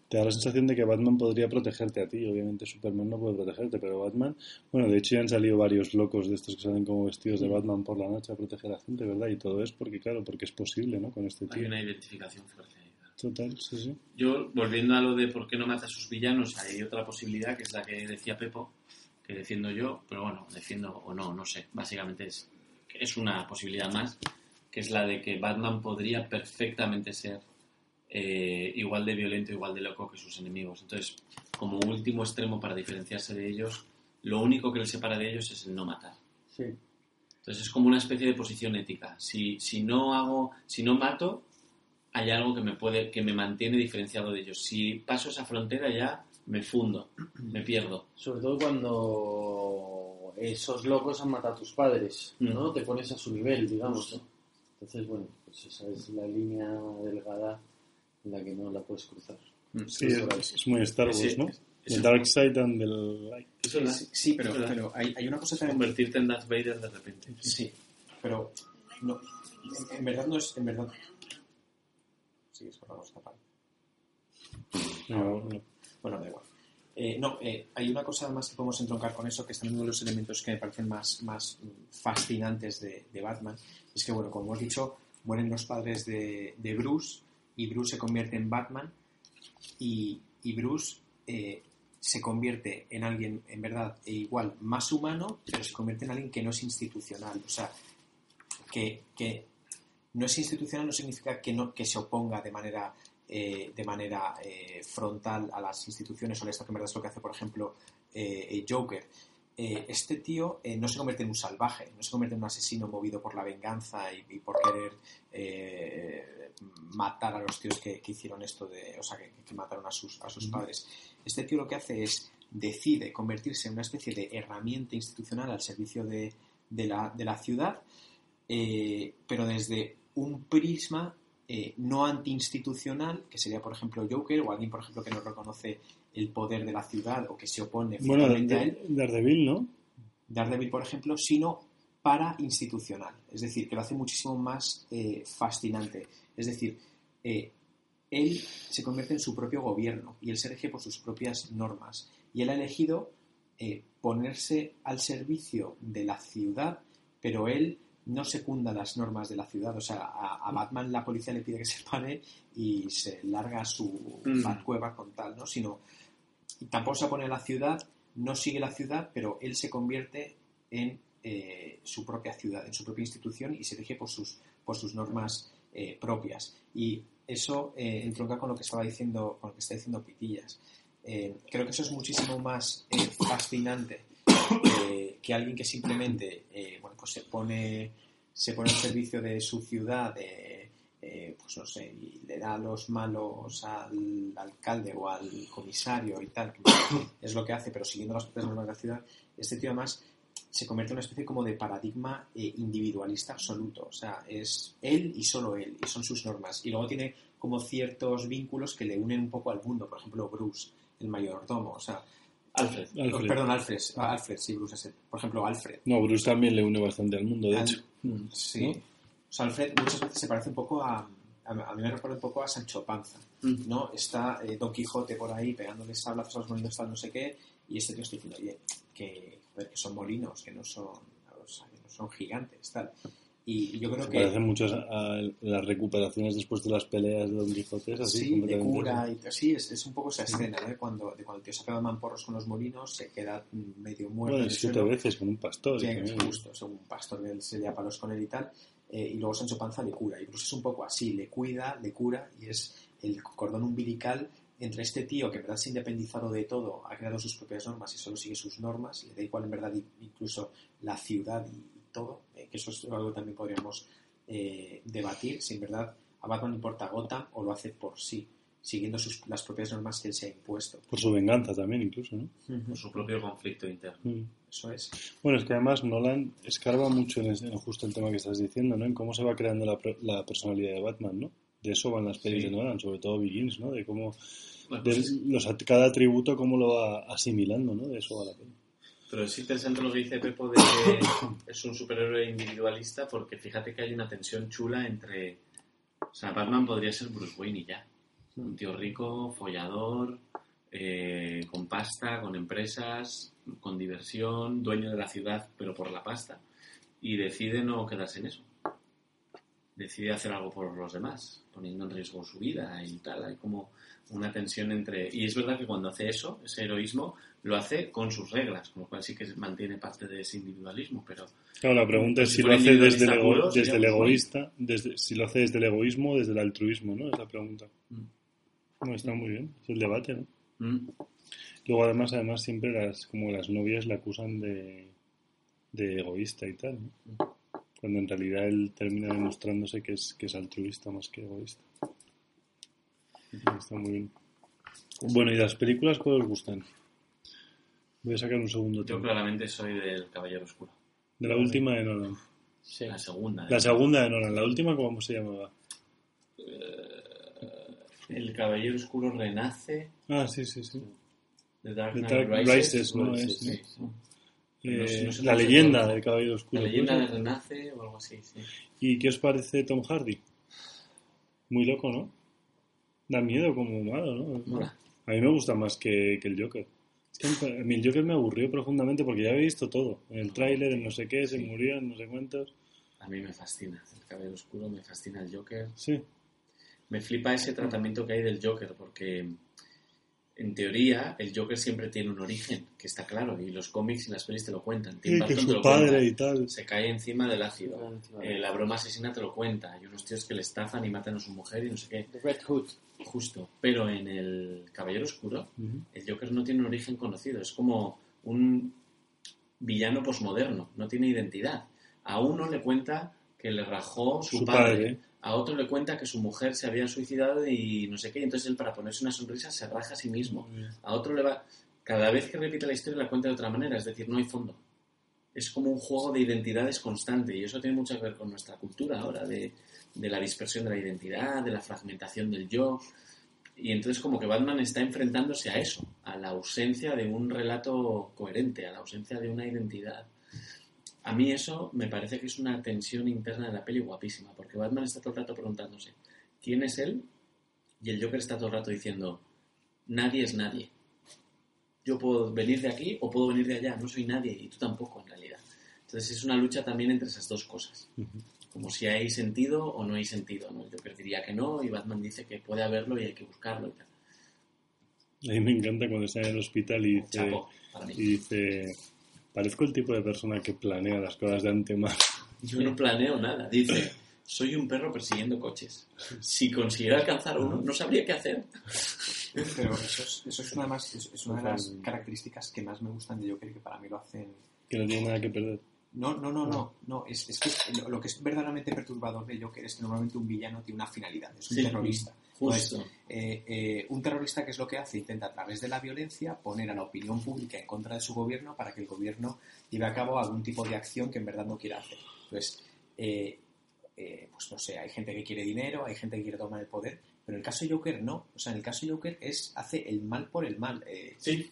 te da la sensación de que Batman podría protegerte a ti. Obviamente Superman no puede protegerte, pero Batman... Bueno, de hecho ya han salido varios locos de estos que salen como vestidos de Batman por la noche a proteger a la gente, ¿verdad? Y todo es porque, claro, porque es posible, ¿no? Con este Hay tío. una identificación fuerte. Total, sí, sí. Yo, volviendo a lo de por qué no mata a sus villanos, hay otra posibilidad que es la que decía Pepo, que defiendo yo, pero bueno, defiendo o no, no sé. Básicamente es, es una posibilidad más, que es la de que Batman podría perfectamente ser eh, igual de violento, igual de loco que sus enemigos. Entonces, como último extremo para diferenciarse de ellos, lo único que le separa de ellos es el no matar. Sí. Entonces es como una especie de posición ética. Si, si no hago, si no mato, hay algo que me puede, que me mantiene diferenciado de ellos. Si paso esa frontera ya me fundo, me pierdo. Sobre todo cuando esos locos han matado a tus padres, ¿no? Te pones a su nivel, digamos, ¿no? Entonces, bueno, pues esa es la línea delgada en la que no la puedes cruzar. Sí, es, es muy Star Wars, Sí, ¿no? es- The Dark Side and the Light. Sí, sí, pero, Es verdad. pero hay, hay una cosa también Convertirte en Darth Vader de repente. Sí, pero no, en, en verdad no es, en verdad. Sí, es por. No, no. Bueno, da igual. Eh, no, eh, hay una cosa más que podemos entroncar con eso, que es uno de los elementos que me parecen más, más fascinantes de, de Batman. Es que, bueno, como hemos dicho, mueren los padres de, de Bruce y Bruce se convierte en Batman y, y Bruce eh, se convierte en alguien, en verdad, e igual más humano, pero se convierte en alguien que no es institucional. O sea, que, que no es institucional no significa que, no, que se oponga de manera eh, de manera eh, frontal a las instituciones o esto que en verdad es lo que hace, por ejemplo, eh, el Joker. Este tío no se convierte en un salvaje, no se convierte en un asesino movido por la venganza y, y por querer matar a los tíos que, que hicieron esto, de, o sea, que, que mataron a sus, a sus padres. Este tío lo que hace es decide convertirse en una especie de herramienta institucional al servicio de, de, la, de la ciudad, eh, pero desde un prisma eh, no antiinstitucional, que sería, por ejemplo, Joker, o alguien, por ejemplo, que no reconoce el poder de la ciudad o que se opone Bueno, fuertemente a él, Dar- Daredevil, ¿no? Daredevil, por ejemplo, sino para institucional. Es decir, que lo hace muchísimo más eh, fascinante. Es decir, eh, él se convierte en su propio gobierno y él se rige por sus propias normas. Y él ha elegido eh, ponerse al servicio de la ciudad, pero él no secunda las normas de la ciudad. O sea, a, a Batman la policía le pide que se [laughs] pare y se larga su Mm. cueva con tal, ¿no? Sino, y tampoco se opone a la ciudad, no sigue la ciudad, pero él se convierte en eh, su propia ciudad, en su propia institución y se rige por sus, por sus normas eh, propias. Y eso eh, entronca con lo que estaba diciendo, con lo que está diciendo Pitillas. Eh, creo que eso es muchísimo más eh, fascinante eh, que alguien que simplemente eh, bueno, pues se pone se pone al servicio de su ciudad eh, eh, pues no sé y le da los malos al alcalde o al comisario y tal que [coughs] es lo que hace pero siguiendo las propias normas de la ciudad este tío además se convierte en una especie como de paradigma eh, individualista absoluto. O sea es él y solo él y son sus normas. Y luego tiene como ciertos vínculos que le unen un poco al mundo. Por ejemplo Bruce el mayordomo. O sea Alfred. Alfred. Perdón, Alfred. Ah, Alfred, sí, Bruce es el. Por ejemplo, Alfred. No, Bruce también le une bastante al mundo, de Al- hecho. Mm. Sí. ¿No? O sea, Alfred muchas veces se parece un poco a. A a mí me recuerda un poco a Sancho Panza, Mm. ¿no? Está eh, Don Quijote por ahí pegándole sablazos a los molinos, tal, no sé qué, y este tío está diciendo, oye, que, joder, que son molinos, que no son, o sea, que no son gigantes, tal. Y, yo creo Se que. parecen a, a las recuperaciones después de las peleas de Don Quijote, así. sí, de cura y sí, es, es un poco esa escena, ¿no? De Cuando, de cuando el tío se pega mamporros con los molinos, se queda medio muerto. Bueno, siete suelo. veces con un pastor. Sí, es justo, según un pastor él se lía palos con él y tal. eh, y luego Sancho Panza le cura. Y Bruce es un poco así, le cuida, le cura y es el cordón umbilical entre este tío que en verdad se ha independizado de todo, ha creado sus propias normas y solo sigue sus normas, le da igual en verdad incluso la ciudad y, todo, eh, que eso es algo que también podríamos eh, debatir, si en verdad a Batman le importa Gotham o lo hace por sí, siguiendo sus, las propias normas que él se ha impuesto. Por su venganza también, incluso, ¿no? Por su propio conflicto interno. Mm. Eso es. Bueno, es que además Nolan escarba mucho en, ese- en justo el tema que estás diciendo, ¿no? En cómo se va creando la, la personalidad de Batman, ¿no? De eso van las pelis Sí. de Nolan, sobre todo Begins, ¿no? De cómo Bueno, de pues es- los, cada atributo cómo lo va asimilando, ¿no? De eso va la peli. Pero es interesante lo que dice Pepo de que es un superhéroe individualista porque fíjate que hay una tensión chula entre... O sea, Batman podría ser Bruce Wayne y ya. Un tío rico, follador, eh, con pasta, con empresas, con diversión, dueño de la ciudad pero por la pasta. Y decide no quedarse en eso. Decide hacer algo por los demás, poniendo en riesgo su vida y tal. Hay como una tensión entre... Y es verdad que cuando hace eso, ese heroísmo, lo hace con sus reglas, con lo cual sí que mantiene parte de ese individualismo, pero Claro, la pregunta es Si si lo hace desde el, ego- desde el egoísta, desde, si lo hace desde el egoísmo o desde el altruismo, ¿no? Es la pregunta. Mm. Bueno, está muy bien, es el debate, ¿no? mm, Luego además, además siempre las, como las novias le acusan de, de egoísta y tal, ¿no? Cuando en realidad él termina demostrándose que es, que es altruista más que egoísta. Está muy bien. Bueno, ¿y las películas cuál os gustan? Voy a sacar un segundo yo tema. claramente soy del Caballero Oscuro. De la última de Nolan. Sí. La segunda. La segunda de Nolan. La última, ¿cómo se llamaba? El Caballero Oscuro renace. Ah, sí, sí, sí. The Dark The Knight Dark Rises. Rises, ¿no? Rises, Es, sí. Eh, No sé- no sé la leyenda del Caballero Oscuro. La leyenda de ¿puede ser? renace o algo así, sí. ¿Y qué os parece Tom Hardy? Muy loco, ¿no? Da miedo como malo, ¿no? Mola. A mí me gusta más que, que el Joker. Es que a mí el Joker me aburrió profundamente porque ya había visto todo. En el tráiler, en no sé qué, se Sí. murió, en no sé cuántos. A mí me fascina. El Caballero Oscuro me fascina el Joker. Sí. Me flipa ese tratamiento que hay del Joker, porque en teoría el Joker siempre tiene un origen, que está claro, y los cómics y las pelis te lo cuentan. Tim Sí, que te su lo padre cuenta. y tal. Se cae encima del ácido. Eh, la broma asesina te lo cuenta. Hay unos tíos que le estafan y matan a su mujer y no sé qué. The Red Hood. Justo. Pero en el Caballero Oscuro, el Joker no tiene un origen conocido. Es como un villano posmoderno. No tiene identidad. A uno le cuenta que le rajó su, Su padre. padre. A otro le cuenta que su mujer se había suicidado y no sé qué. y Entonces él, para ponerse una sonrisa, se raja a sí mismo. A otro le va... Cada vez que repite la historia la cuenta de otra manera. Es decir, no hay fondo. Es como un juego de identidades constante. Y eso tiene mucho que ver con nuestra cultura ahora. De, de la dispersión de la identidad, de la fragmentación del yo. Y entonces como que Batman está enfrentándose a eso, a la ausencia de un relato coherente, a la ausencia de una identidad. A mí eso me parece que es una tensión interna de la peli guapísima, porque Batman está todo el rato preguntándose, ¿quién es él? Y el Joker está todo el rato diciendo, nadie es nadie. Yo puedo venir de aquí o puedo venir de allá, no soy nadie y tú tampoco en realidad. Entonces es una lucha también entre esas dos cosas como si hay sentido o no hay sentido. ¿no? El Joker diría que no y Batman dice que puede haberlo y hay que buscarlo y tal. A mí me encanta cuando está en el hospital y dice, Chapo, para mí. y dice, parezco el tipo de persona que planea las cosas de antemano. [laughs] Yo no planeo nada. Dice, soy un perro persiguiendo coches. Si consiguiera alcanzar uno, no sabría qué hacer. Pero eso es, eso es una, más, es, es una de las características que más me gustan de Joker y que para mí lo hacen Que no tiene nada que perder. No, no, no, no, no. Es, es que lo, lo que es verdaderamente perturbador de Joker es que normalmente un villano tiene una finalidad, es un Sí. terrorista. Justo. Entonces, eh, eh, un terrorista, ¿qué es lo que hace? Intenta a través de la violencia poner a la opinión pública en contra de su gobierno para que el gobierno lleve a cabo algún tipo de acción que en verdad no quiera hacer. Entonces, eh, eh, pues no sé, hay gente que quiere dinero, hay gente que quiere tomar el poder, pero en el caso de Joker no. O sea, en el caso de Joker es hace el mal por el mal. Eh, Sí,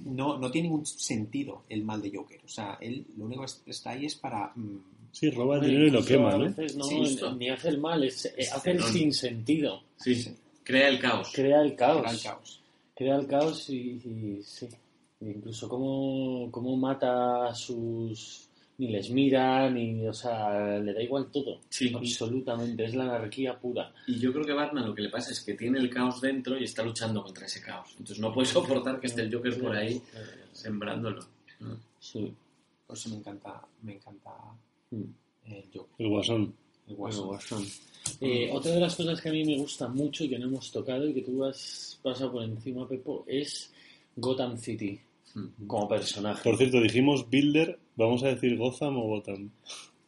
no, no tiene ningún sentido el mal de Joker. O sea, él lo único que está ahí es para... mm, Sí, roba el dinero y lo quema, a ¿no? veces no, Sí, ni hace el mal, es, eh, Es hace el cerrón. sinsentido. sí. Crea el caos. Crea el caos. Era el caos. Crea el caos y, y sí. E incluso cómo, cómo mata a sus... Ni les mira, ni... O sea, le da igual todo. Sí. Absolutamente. Es la anarquía pura. Y yo creo que Batman lo que le pasa es que tiene el caos dentro y está luchando contra ese caos. Entonces no puede soportar que esté el Joker por ahí sembrándolo. Sí. Por eso me encanta, me encanta Mm. el Joker. El guasón. El. Eh, otra de las cosas que a mí me gusta mucho y que no hemos tocado y que tú has pasado por encima, Pepo, es Gotham City Mm. como personaje. Por cierto, dijimos Builder, ¿vamos a decir Gotham o Gotham?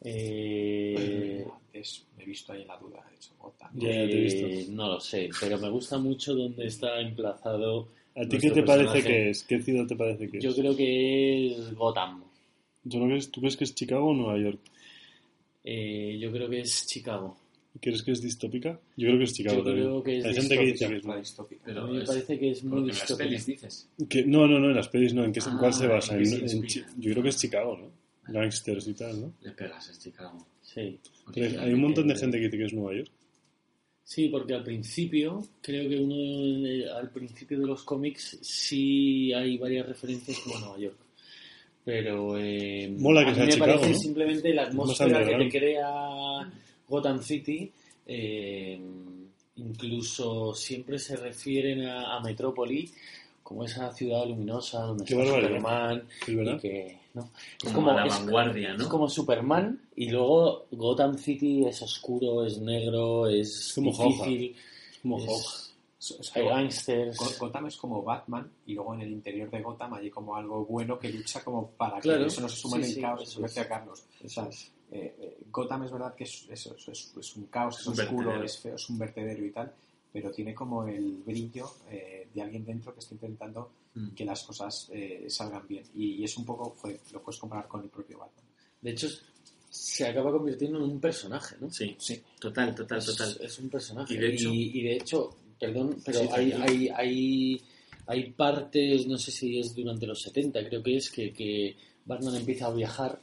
Eh, Es- me he visto ahí en la duda, de hecho, Gotham. Ya, ya te he visto. eh, no lo sé, pero me gusta mucho donde está emplazado. ¿A ti qué te parece que es? ¿Qué ciudad te parece que es? Yo creo que es Gotham. Yo creo que es- ¿Tú crees que es Chicago o Nueva York? Eh, yo creo que es Chicago. ¿Crees que es distópica? Yo creo que es Chicago Yo también. creo que es Hay gente que dice que es... Distópica. a Pero mí me es- parece que es muy Porque en las pelis dices. que- No, no, no, en las pelis no. ¿En, qué, en Ah, cuál se basa? ¿en En- yo creo que es Chicago, ¿no? Gangsters y tal, ¿no? Le pegas a Chicago. Sí. Pero hay un montón de gente que dice que es Nueva York. Sí, porque al principio, creo que uno de- al principio de los cómics sí hay varias referencias como Nueva York. Pero eh, Mola que a mí me Chicago, parece ¿no? simplemente la atmósfera que te crea Gotham City. eh, incluso siempre se refieren a, a Metrópoli como esa ciudad luminosa donde Qué está barbaridad. Superman y que no es Como, como a la es- vanguardia, ¿no? es como Superman y luego Gotham City es oscuro, es negro, es, como difícil, como es- hay gangsters. Go- Gotham es como Batman y luego en el interior de Gotham hay como algo bueno que lucha como para Claro. que eso no se suma en Sí, el sí, caos, eso es. Carlos. O sea, eh, eh, Gotham es verdad que es, es, es- un caos, es, un oscuro, vertedero. es feo, es un vertedero y tal, pero tiene como el brillo eh, de alguien dentro que está intentando Mm. que las cosas eh, salgan bien. Y, y es un poco, joder, lo puedes comparar con el propio Batman. De hecho, se acaba convirtiendo en un personaje, ¿no? Sí, Sí. total, total, total. es un personaje. Y de hecho- y, de hecho, perdón, pero Sí, hay, hay, hay, hay partes, no sé si es durante los 70, creo que es, que, que Batman empieza a viajar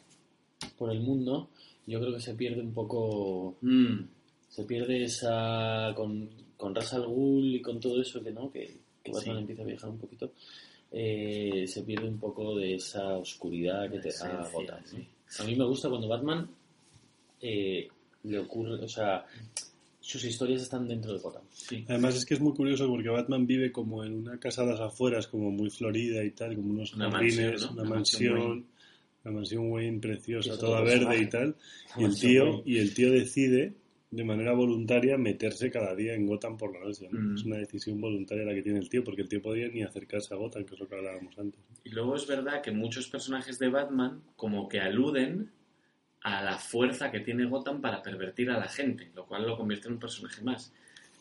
por el mundo. Yo creo que se pierde un poco Mm. se pierde esa con, con Ras al Ghul y con todo eso que no que, que Batman Sí. empieza a viajar un poquito eh, se pierde un poco de esa oscuridad que te da a mí me gusta cuando Batman eh, le ocurre o sea sus historias están dentro de Gotham Sí. Además es que es muy curioso porque Batman vive como en una casa a las afueras, como muy florida y tal, como unos Una jardines, mansión, ¿no? una, Una mansión, mansión una mansión Wayne preciosa, toda verde personaje. y tal. La Y el tío Wayne. y el tío decide de manera voluntaria meterse cada día en Gotham por la noche. ¿no? Mm. Es una decisión voluntaria la que tiene el tío, porque el tío podía ni acercarse a Gotham, que es lo que hablábamos antes. Y luego es verdad que muchos personajes de Batman como que aluden a la fuerza que tiene Gotham para pervertir a la gente, lo cual lo convierte en un personaje más.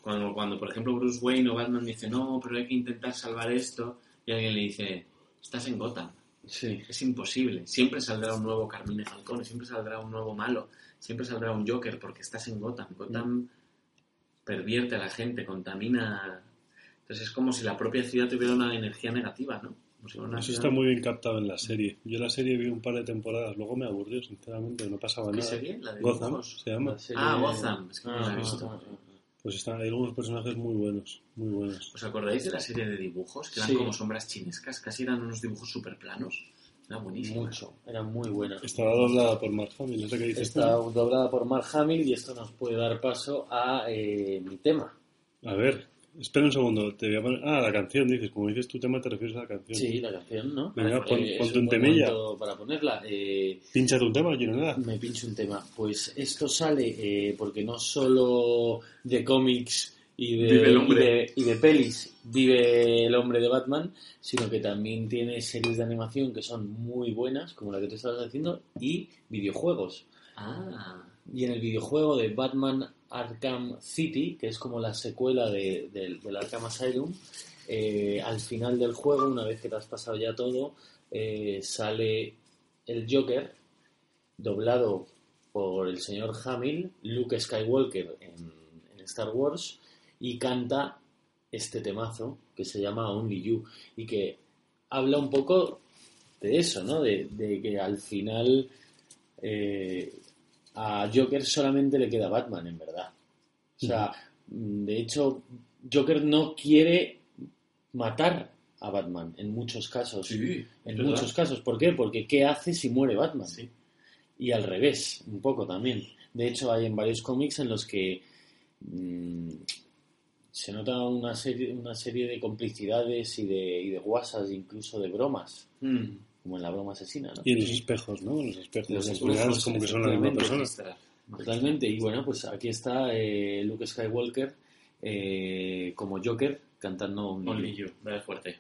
Cuando, cuando por ejemplo, Bruce Wayne o Batman dice, no, pero hay que intentar salvar esto, y alguien le dice, estás en Gotham, sí es imposible. Siempre saldrá un nuevo Carmine Falcone, siempre saldrá un nuevo malo, siempre saldrá un Joker porque estás en Gotham. Gotham pervierte a la gente, contamina. Entonces es como si la propia ciudad tuviera una energía negativa, ¿no? Eso ciudad- está muy bien captado en la serie. Yo la serie vi un par de temporadas, luego me aburrió, sinceramente, no pasaba ¿Qué nada. serie? ¿La de Gotham dibujos? se llama. La serie- Ah, Gotham, es que no la he Ah, visto. ah, ah, ah. Pues está, hay algunos personajes muy buenos, muy buenos. ¿Os acordáis de la serie de dibujos? Que eran Sí. como sombras chinescas, casi eran unos dibujos súper planos. Era buenísimo. mucho era muy buena Estaba doblada por Mark Hamill, no sé qué dices está tú. doblada por Mark Hamill y esto nos puede dar paso a eh, mi tema A ver, espera un segundo, te voy a poner... Ah, la canción, dices, como dices tu tema te refieres a la canción. Sí, la canción, ¿no? Venga, Eh, pon- es ponte un temilla. Para ponerla. Eh, Pínchate un tema, quiero nada. me pincho un tema. Pues esto sale eh, porque no solo de cómics y de, Vive el y, de, y de pelis vive el hombre de Batman, sino que también tiene series de animación que son muy buenas, como la que te estabas haciendo, y videojuegos. Ah, Y en el videojuego de Batman Arkham City, que es como la secuela de, del- Arkham Asylum, eh, al final del juego, una vez que te has pasado ya todo, eh, sale el Joker, doblado por el señor Hamill, Luke Skywalker en, Star Wars, y canta este temazo que se llama Only You, y que habla un poco de eso, ¿no? De, de que al final eh, a Joker solamente le queda Batman, en verdad. O sea, mm, de hecho, Joker no quiere matar a Batman en muchos casos. sí. en ¿verdad? muchos casos. ¿Por qué? Porque ¿qué hace si muere Batman? Sí. Y al revés, un poco también. De hecho, hay en varios cómics en los que mm, se nota una serie, una serie de complicidades y de, y de guasas, incluso de bromas, Mm. Como en la broma asesina, ¿no? Y en los espejos, ¿no? Los espejos. Los Los espejos, como que son la misma. Totalmente. Y bueno, pues aquí está eh, Luke Skywalker eh, como Joker cantando un Only You, vaya fuerte.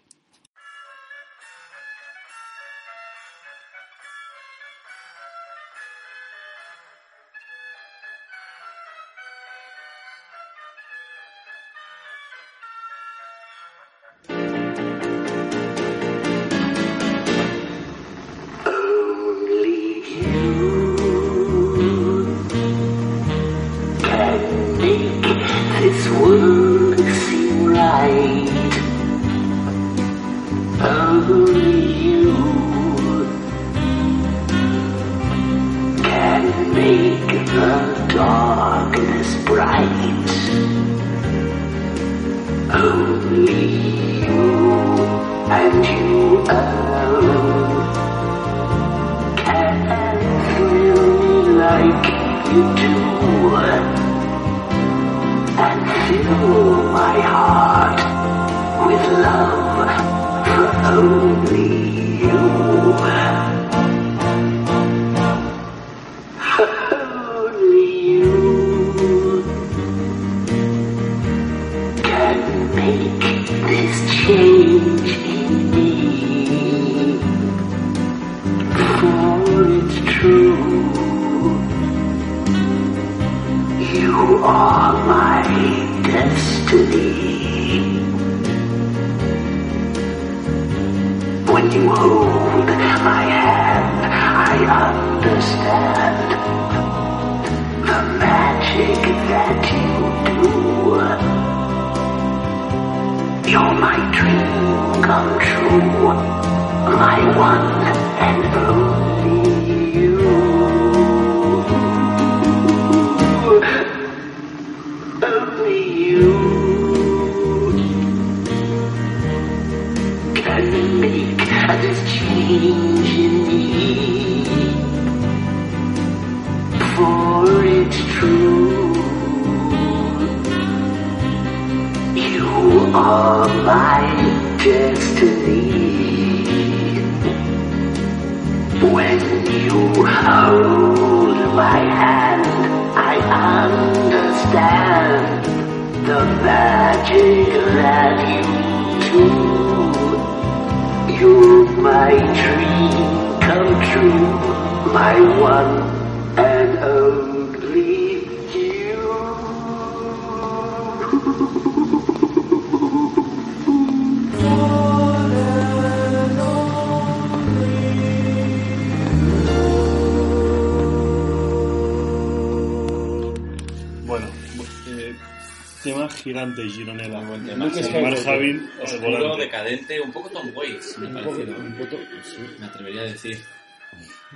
Gigante, Gironella. Buen tema. Luke Skywalker. Oscuro, volante. decadente, un poco Tom Waits, me Un parece. un poco- sí. Me atrevería a decir.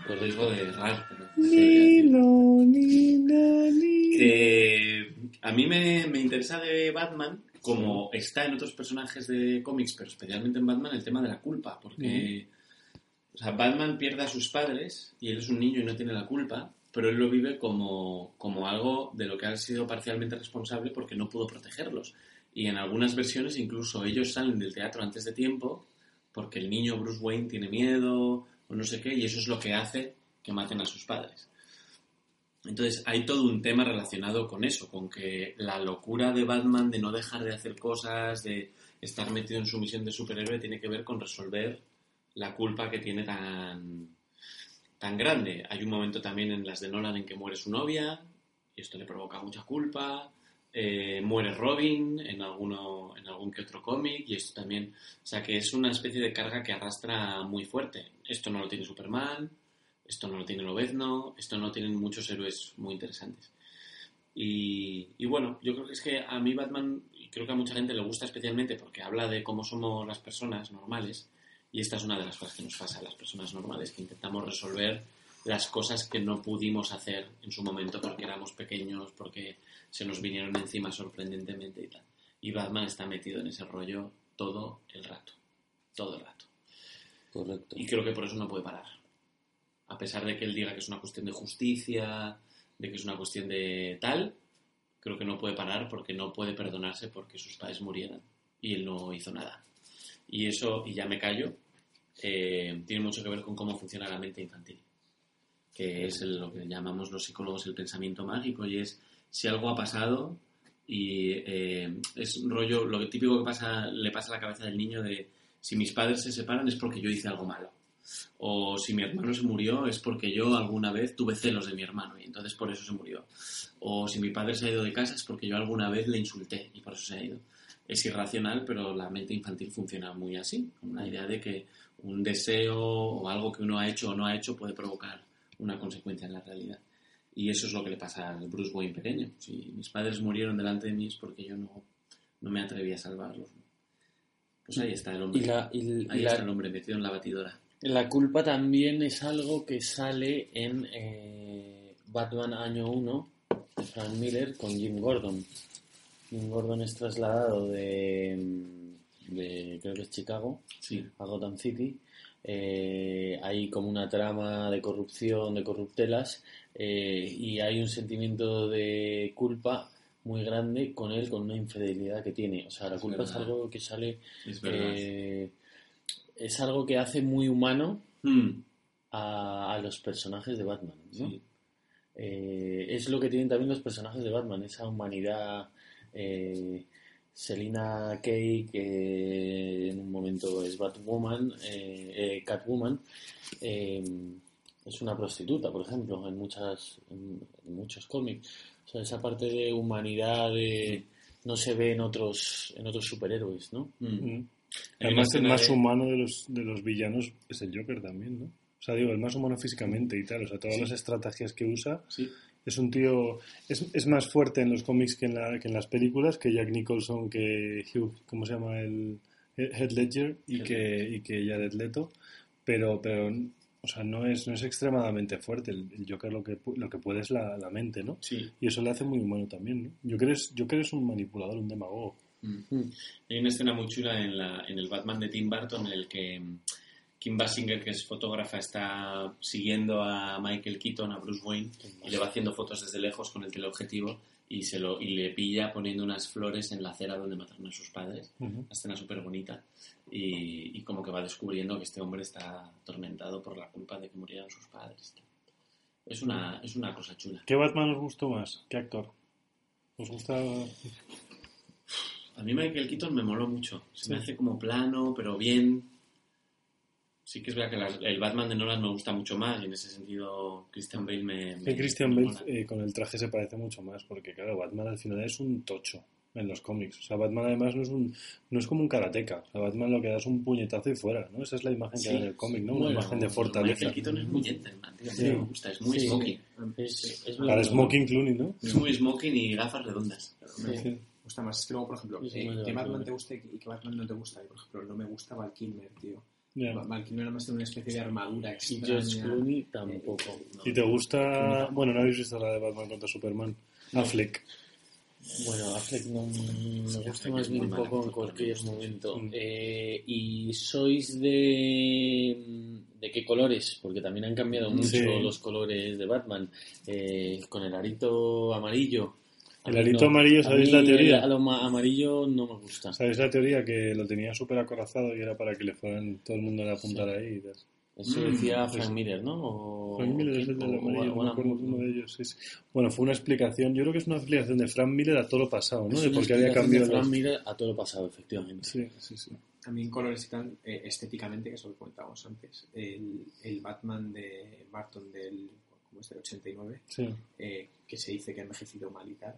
Por riesgo de errar, pero. Que a mí me, me interesa de Batman, como está en otros personajes de cómics, pero especialmente en Batman, el tema de la culpa. Porque o sea, Batman pierde a sus padres y él es un niño y no tiene la culpa, pero él lo vive como, como algo de lo que ha sido parcialmente responsable porque no pudo protegerlos. Y en algunas versiones incluso ellos salen del teatro antes de tiempo porque el niño Bruce Wayne tiene miedo o no sé qué, y eso es lo que hace que maten a sus padres. Entonces hay todo un tema relacionado con eso, con que la locura de Batman de no dejar de hacer cosas, de estar metido en su misión de superhéroe, tiene que ver con resolver la culpa que tiene tan, tan grande. Hay un momento también en las de Nolan en que muere su novia, y esto le provoca mucha culpa. Eh, muere Robin en, alguno, en algún que otro cómic, y esto también. O sea que es una especie de carga que arrastra muy fuerte. Esto no lo tiene Superman, esto no lo tiene Lobezno, esto no lo tienen muchos héroes muy interesantes. Y, y bueno, yo creo que es que a mí Batman, y creo que a mucha gente le gusta especialmente porque habla de cómo somos las personas normales, y esta es una de las cosas que nos pasa a las personas normales, que intentamos resolver las cosas que no pudimos hacer en su momento porque éramos pequeños, porque se nos vinieron encima sorprendentemente y tal. Y Batman está metido en ese rollo todo el rato, todo el rato. Correcto. Y creo que por eso no puede parar. A pesar de que él diga que es una cuestión de justicia, de que es una cuestión de tal, creo que no puede parar porque no puede perdonarse porque sus padres murieran y él no hizo nada. Y eso, y ya me callo, eh, tiene mucho que ver con cómo funciona la mente infantil. que es lo que llamamos los psicólogos el pensamiento mágico, y es si algo ha pasado y eh, es un rollo, lo típico que pasa, le pasa a la cabeza del niño de si mis padres se separan es porque yo hice algo malo. O si mi hermano se murió es porque yo alguna vez tuve celos de mi hermano y entonces por eso se murió. O si mi padre se ha ido de casa es porque yo alguna vez le insulté y por eso se ha ido. Es irracional, pero la mente infantil funciona muy así, con una idea de que un deseo o algo que uno ha hecho o no ha hecho puede provocar una consecuencia en la realidad. Y eso es lo que le pasa al Bruce Wayne pequeño. Si mis padres murieron delante de mí es porque yo no, no me atreví a salvarlos. Pues ahí está el hombre. Y la, y- y ahí la- está el hombre metido en la batidora. La culpa también es algo que sale en eh, Batman Año 1 de Frank Miller con Jim Gordon. Jim Gordon es trasladado de, de creo que es Chicago Sí. a Gotham City. Eh, hay como una trama de corrupción, de corruptelas, eh, y hay un sentimiento de culpa muy grande con él, con una infidelidad que tiene. O sea, la Es culpa es algo que sale, Es verdad. eh, es algo que hace muy humano Hmm, a, a los personajes de Batman. ¿no? sí. Eh, es lo que tienen también los personajes de Batman, esa humanidad. Eh, Selina Kay, que en un momento es Batwoman, eh, eh, Catwoman, eh, es una prostituta, por ejemplo, en muchas en, en muchos cómics. O sea, esa parte de humanidad de, no se ve en otros en otros superhéroes, ¿no? Mm. Hay Además, el más humano de los, de los villanos es el Joker también, ¿no? O sea, digo, el más humano físicamente y tal. O sea, todas las estrategias que usa. Sí. Es un tío. Es, es más fuerte en los cómics que en, la, que en las películas, que Jack Nicholson, que Hugh. ¿Cómo se llama? El Head Ledger y que, y que Jared Leto. Pero, pero o sea, no es, no es extremadamente fuerte. El, el Joker lo que, lo que puede es la, la mente, ¿no? Sí. Y eso le hace muy humano también, ¿no? Joker es, Joker es un manipulador, un demagogo. Mm. Hay una escena muy chula en, la, en el Batman de Tim Burton en el que Kim Basinger, que es fotógrafa, está siguiendo a Michael Keaton, a Bruce Wayne, y le va haciendo fotos desde lejos con el teleobjetivo y, se lo, y le pilla poniendo unas flores en la acera donde mataron a sus padres. Ujú. Una escena súper bonita. Y, y como que va descubriendo que este hombre está atormentado por la culpa de que murieran sus padres. Es una, es una cosa chula. ¿Qué Batman os gustó más? ¿Qué actor? ¿Os gusta? A mí Michael Keaton me moló mucho. Se me hace como plano, pero bien. Sí que es verdad que las- el Batman de Nolan me gusta mucho más y en ese sentido Christian Bale me... me- Que Christian me Bale eh, con el traje se parece mucho más, porque claro, Batman al final es un tocho en los cómics. O sea, Batman además no es un no es como un karateca. O sea, Batman lo que da es un puñetazo y fuera, ¿no? Esa es la imagen que Sí. da en el cómic, ¿no? Una Bueno, imagen de fortaleza. Michael Keaton es muy gentleman, tío. Sí. Me gusta, es muy Sí. smoking. Es, es Para Smoking Clooney, ¿no? Es muy smoking y gafas redondas. Me gusta más. Es que luego, por ejemplo, Sí, sí, eh, muy ¿qué bien, Batman te gusta y qué Batman no te gusta? Y, por ejemplo, no me gusta Val Kilmer, tío. Ya. Val Kilmer además tiene una especie de armadura Y extraña. George Clooney tampoco. ¿Y te gusta? Bueno, no habéis visto la de Batman contra Superman. Affleck. Bueno, Affleck no, me gusta más bien un poco en cualquier momento. Mm. Eh, ¿Y sois de, de qué colores? Porque también han cambiado mucho Sí. los colores de Batman. Eh, con el arito amarillo. El arito amarillo, a ¿sabéis la teoría? El, a lo ma- amarillo no me gusta. ¿Sabéis la teoría? Que lo tenía súper acorazado y era para que le fueran todo el mundo le apuntara ahí y tal. Eso Mm, decía pues- Frank Miller, ¿no? O, Frank Miller es el del o- amarillo, o no me uno ¿no? de ellos. sí, sí. Bueno, fue una explicación, yo creo que es una explicación de Frank Miller a todo lo pasado, ¿no? Es De por qué había explicación de cambiado Frank los... Miller a todo lo pasado, efectivamente. Sí, sí, sí. También colores y tal, eh, estéticamente, que eso lo comentábamos antes. El, el Batman de Barton del, ¿cómo es? del 89, sí. eh, que se dice que ha envejecido mal y tal,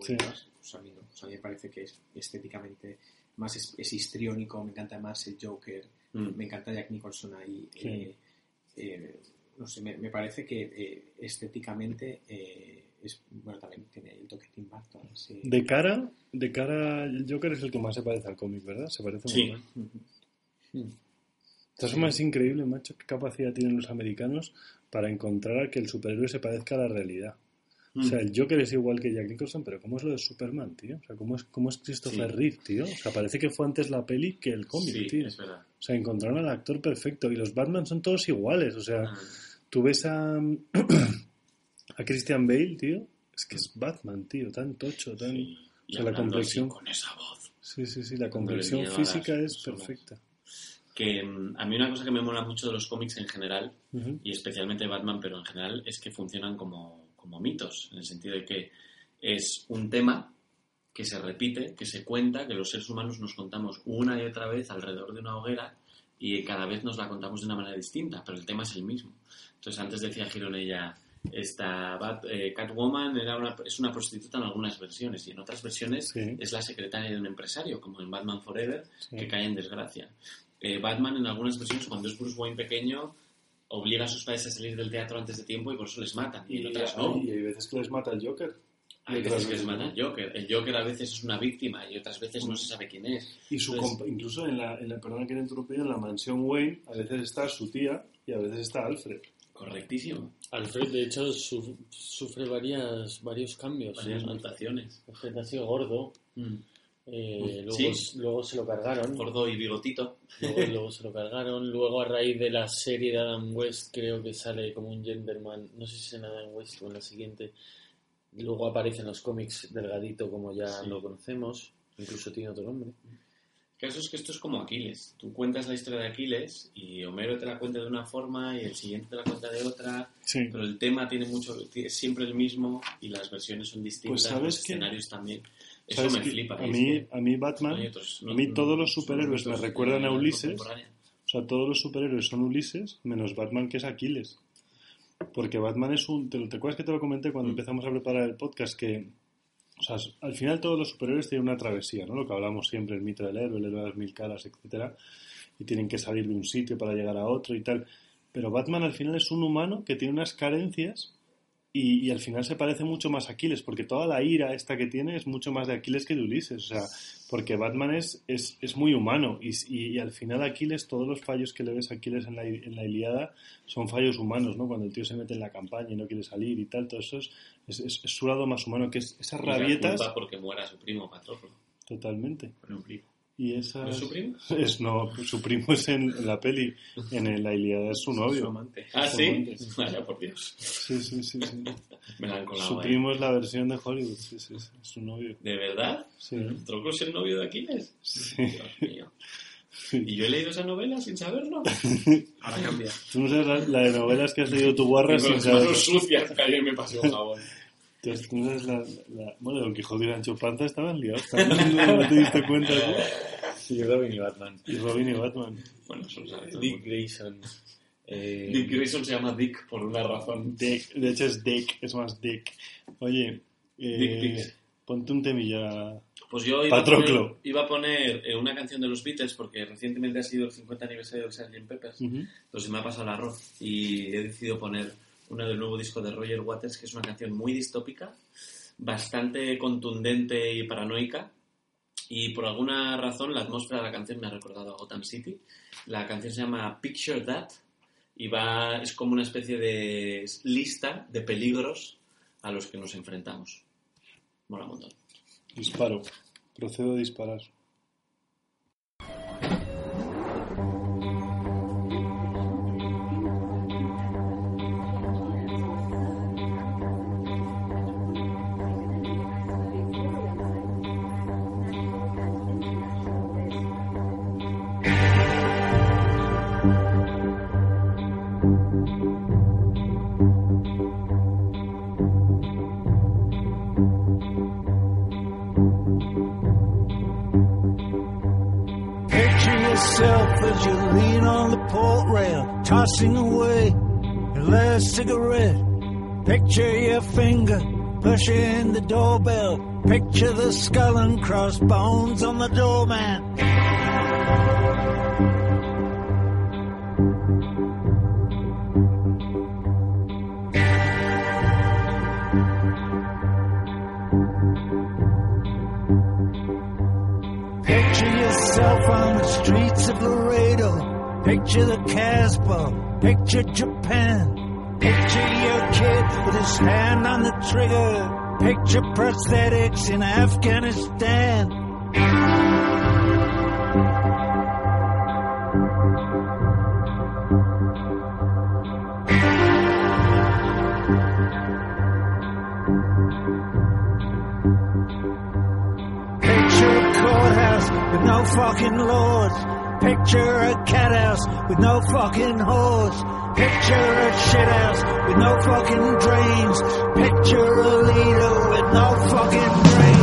Sí. digas, pues a mí no. O sea, a mí me parece que es estéticamente más es, es histriónico, me encanta más el Joker, Mm. me encanta Jack Nicholson ahí. Sí. eh, eh, no sé, me, me parece que eh, estéticamente eh, es, bueno, también tiene el toque Tim Burton. sí. De cara, de cara, el Joker es el que más se parece al cómic, ¿verdad? Se parece Sí. muy todas formas, es increíble, macho, qué capacidad tienen los americanos para encontrar a que el superhéroe se parezca a la realidad. O sea, el Joker es igual que Jack Nicholson, pero ¿cómo es lo de Superman, tío? O sea, ¿cómo es, cómo es Christopher Sí. Reeve, tío? O sea, parece que fue antes la peli que el cómic, Sí, tío. es verdad. O sea, encontraron al actor perfecto. Y los Batman son todos iguales. O sea, Ah, tú ves a, [clears throat] a Christian Bale, tío. Es que es Batman, tío. Tan tocho, tan... sí. Y o sea, la complexión- con esa voz. Sí, sí, sí. La complexión física es personas. perfecta. que mm, a mí una cosa que me mola mucho de los cómics en general, y especialmente de Batman, pero en general, es que funcionan como, como mitos, en el sentido de que es un tema que se repite, que se cuenta, que los seres humanos nos contamos una y otra vez alrededor de una hoguera y cada vez nos la contamos de una manera distinta, pero el tema es el mismo. Entonces, antes decía Gironella, esta Bat- eh, Catwoman era una, es una prostituta en algunas versiones y en otras versiones Sí. es la secretaria de un empresario, como en Batman Forever, Sí. que cae en desgracia. Eh, Batman en algunas versiones, cuando es Bruce Wayne pequeño, obliga a sus padres a salir del teatro antes de tiempo y por eso les matan. Y, en otras no. y hay veces que les mata el Joker. Hay veces que les mata el Joker. El Joker a veces es una víctima y otras veces no se sabe quién es. Y su Entonces- compa- incluso en la, en la, perdona que te en la mansión Wayne a veces está su tía y a veces está Alfred. Correctísimo. Alfred, de hecho, su- sufre varias, varios cambios. Varias mutaciones. Alfred ha sido gordo. Eh, luego, Sí. luego se lo cargaron. Gordo y bigotito. Luego, [laughs] luego se lo cargaron. Luego, a raíz de la serie de Adam West, creo que sale como un Genderman. No sé si es en Adam West o en la siguiente. Luego aparece en los cómics delgadito, como ya Sí. lo conocemos. Incluso tiene otro nombre. El caso es que esto es como Aquiles. Tú cuentas la historia de Aquiles y Homero te la cuenta de una forma y el siguiente te la cuenta de otra, Sí. pero el tema tiene mucho, es siempre el mismo y las versiones son distintas, Pues, ¿sabes los escenarios también. Eso ¿Sabes me qué? flipa. A es mí, que a mí Batman, hay otros- no- a mí todos los superhéroes me recuerdan a Ulises. O sea, todos los superhéroes son Ulises, menos Batman, que es Aquiles. Porque Batman es un... ¿Te, te acuerdas que te lo comenté cuando Mm. empezamos a preparar el podcast? Que, o sea, al final todos los superhéroes tienen una travesía, ¿no? Lo que hablamos siempre, el mito del héroe, el héroe de las mil caras, etcétera Y tienen que salir de un sitio para llegar a otro y tal. Pero Batman al final es un humano que tiene unas carencias y, y al final se parece mucho más a Aquiles, porque toda la ira esta que tiene es mucho más de Aquiles que de Ulises. O sea, porque Batman es, es, es muy humano y, y- y al final Aquiles, todos los fallos que le ves a Aquiles en la, en la Iliada son fallos humanos, ¿no? Cuando el tío se mete en la campaña y no quiere salir y tal, todo eso es, es, es- su lado más humano, que es esas rabietas porque muera su primo Patroclo. totalmente. Primo. Y esas... ¿No es su primo? [laughs] Es, no, su primo es en, en la peli, en el- la Ilíada es su Su novio. amante. Ah, Su sí. amante. Vaya, por Dios. Sí, sí, sí, sí. [laughs] Me la han colado Su ahí. primo es la versión de Hollywood, sí, sí, sí, es su novio. ¿De verdad? Sí, ¿Patroclo es el novio de Aquiles? sí. Dios mío. ¿Y yo he leído esa novela sin saberlo? [laughs] Ahora cambia. Tú no sabes la, la de novelas que has leído tu guarra sin las saber. manos sucias que ayer me pasó un jabón. Tú tú no sabes la, la- Bueno, Don Quijote y Sancho Panza estaban liados también, ¿no, ¿No te diste cuenta? tú? Sí, Robin y Batman. Y Robin y Batman. Bueno, eso lo sabe todo el Dick mundo. Grayson. Eh, Dick Grayson se llama Dick por una razón. Dick, de hecho es Dick, es más Dick. Oye, eh, Dick Pics. ponte un temilla. Pues yo iba a poner, iba a poner eh, una canción de los Beatles porque recientemente ha sido el 50 aniversario del Sgt. Peppers. Ujú. Entonces me ha pasado el arroz y he decidido poner una del nuevo disco de Roger Waters, que es una canción muy distópica, bastante contundente y paranoica. Y por alguna razón la atmósfera de la canción me ha recordado a Gotham City. La canción se llama Picture That y va, es como una especie de lista de peligros a los que nos enfrentamos. Mola un montón. Disparo. Procedo a disparar. As you lean on the port rail, tossing away your last cigarette. Picture your finger pushing the doorbell. Picture the skull and crossbones on the doorman. Yourself on the streets of Laredo. Picture the Casbah. Picture Japan. Picture your kid with his hand on the trigger. Picture prosthetics in Afghanistan. no fucking laws. Picture a cat house with no fucking horse. Picture a shit house with no fucking dreams. Picture a leader with no fucking brains.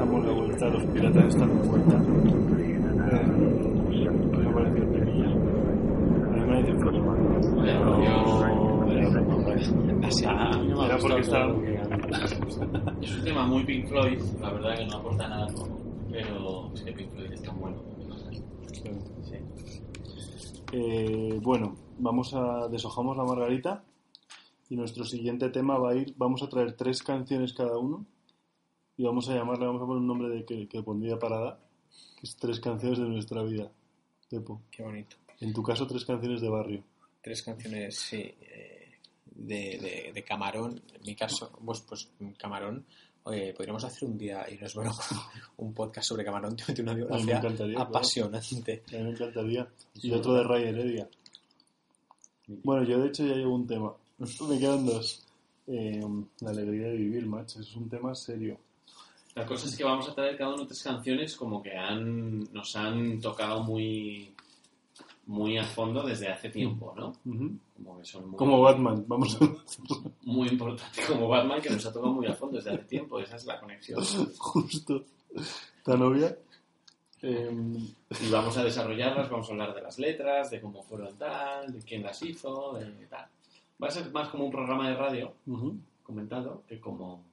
estamos la vuelta, los piratas están de vuelta. Eh, apareció en Melilla. Pero... Era porque estaba... Es un tema muy Pink Floyd, la verdad que no aporta nada pero es que Pink Floyd es tan bueno. Eh, bueno, vamos a deshojamos la margarita y nuestro siguiente tema va a ir, vamos a traer tres canciones cada uno y vamos a llamarle, vamos a poner un nombre de que, que pondría parada, que es tres canciones de nuestra vida. Pepo, Qué bonito. en tu caso tres canciones de barrio. Tres canciones, sí, eh, de, de, de Camarón. En mi caso, pues, pues Camarón. Oye, podríamos hacer un día, y no es broma, [laughs] un podcast sobre Camarón. [laughs] Tiene una biografía apasionante. A mí me encantaría. Y otro de Ray Heredia. Bueno, yo de hecho ya llevo un tema. [laughs] Me quedan dos. Eh, la alegría de vivir, macho. Es un tema serio. La cosa es que vamos a traer cada uno tres canciones como que han, nos han tocado muy, muy a fondo desde hace tiempo, ¿no? Ujú. Como que son muy, Como Batman. Vamos a muy importante como Batman que nos ha tocado muy a fondo desde hace tiempo. Esa es la conexión. [laughs] justo. ¿Ta novia? Eh, Y vamos a desarrollarlas, vamos a hablar de las letras, de cómo fueron tal, de quién las hizo, de tal. Va a ser más como un programa de radio ujú. comentado que como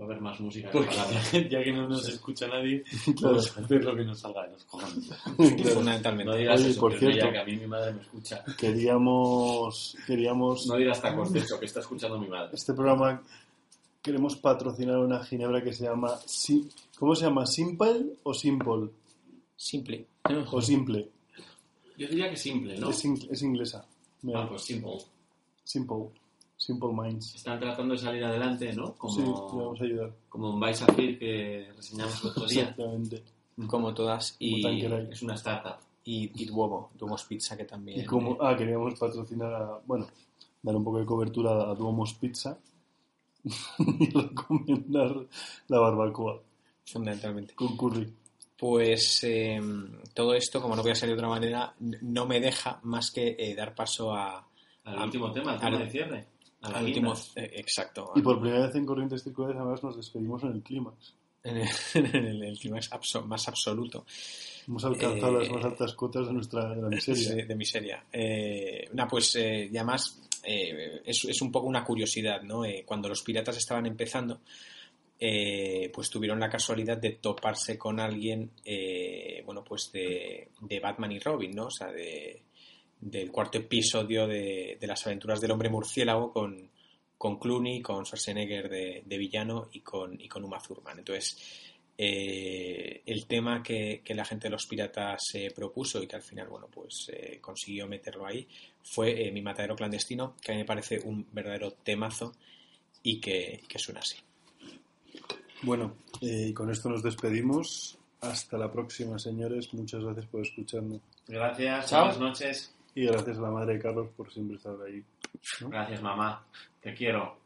va a haber más música que Porque palabras. ya que no nos escucha nadie, [laughs] vamos a hacer lo que nos salga de los cojones. [laughs] Fundamentalmente. No digas Oye, eso, por cierto. ya que a mí mi madre me escucha. Queríamos, queríamos No digas tacos de hecho, que está escuchando mi madre. este programa queremos patrocinar una ginebra que se llama ¿cómo se llama? Simple o Simple Simple. o Simple. Yo diría que simple, ¿no? Es, in- es inglesa. Mira, Ah, pues simple. Simple. Simple Minds. Están tratando de salir adelante, ¿no? Sí, Como, vamos a ayudar. como un Vice Afir que reseñamos el otro día. Exactamente. Como todas. Y, Como. Es una startup. y, y Duomo. Duomo's Pizza, que también. Y como, ah, queríamos patrocinar a, bueno, dar un poco de cobertura a Duomo's Pizza [laughs] y recomendar la barbacoa Fundamentalmente. con curry. Pues eh, todo esto, como no voy a ser de otra manera, no me deja más que eh, dar paso a, Al Al- último tema, el al- tema de cierre. A la al último. eh, exacto. Y por primera vez en Corrientes Circulares además nos despedimos en el clímax. En el, [laughs] en el, el clímax abso- más absoluto. Hemos alcanzado Eh, las más altas cotas de nuestra de la miseria. De, de miseria. Eh, nah, pues eh, y además eh, es, es un poco una curiosidad, ¿no? Eh, cuando los piratas estaban empezando, eh, pues tuvieron la casualidad de toparse con alguien, eh, bueno, pues de, de Batman y Robin, ¿no? O sea, de, del cuarto episodio de, de las aventuras del hombre murciélago con, con Clooney, con Schwarzenegger de, de villano y con, y con Uma Thurman. Entonces, eh, el tema que, que la gente de los piratas se propuso y que al final, bueno, pues eh, consiguió meterlo ahí fue eh, Mi Matadero Clandestino, que a mí me parece un verdadero temazo y que, que suena así. Bueno, eh, y con esto nos despedimos. Hasta la próxima, señores. Muchas gracias por escucharnos. Gracias, Chao. buenas noches. Y gracias a la madre de Carlos por siempre estar ahí. Gracias, mamá. Te quiero.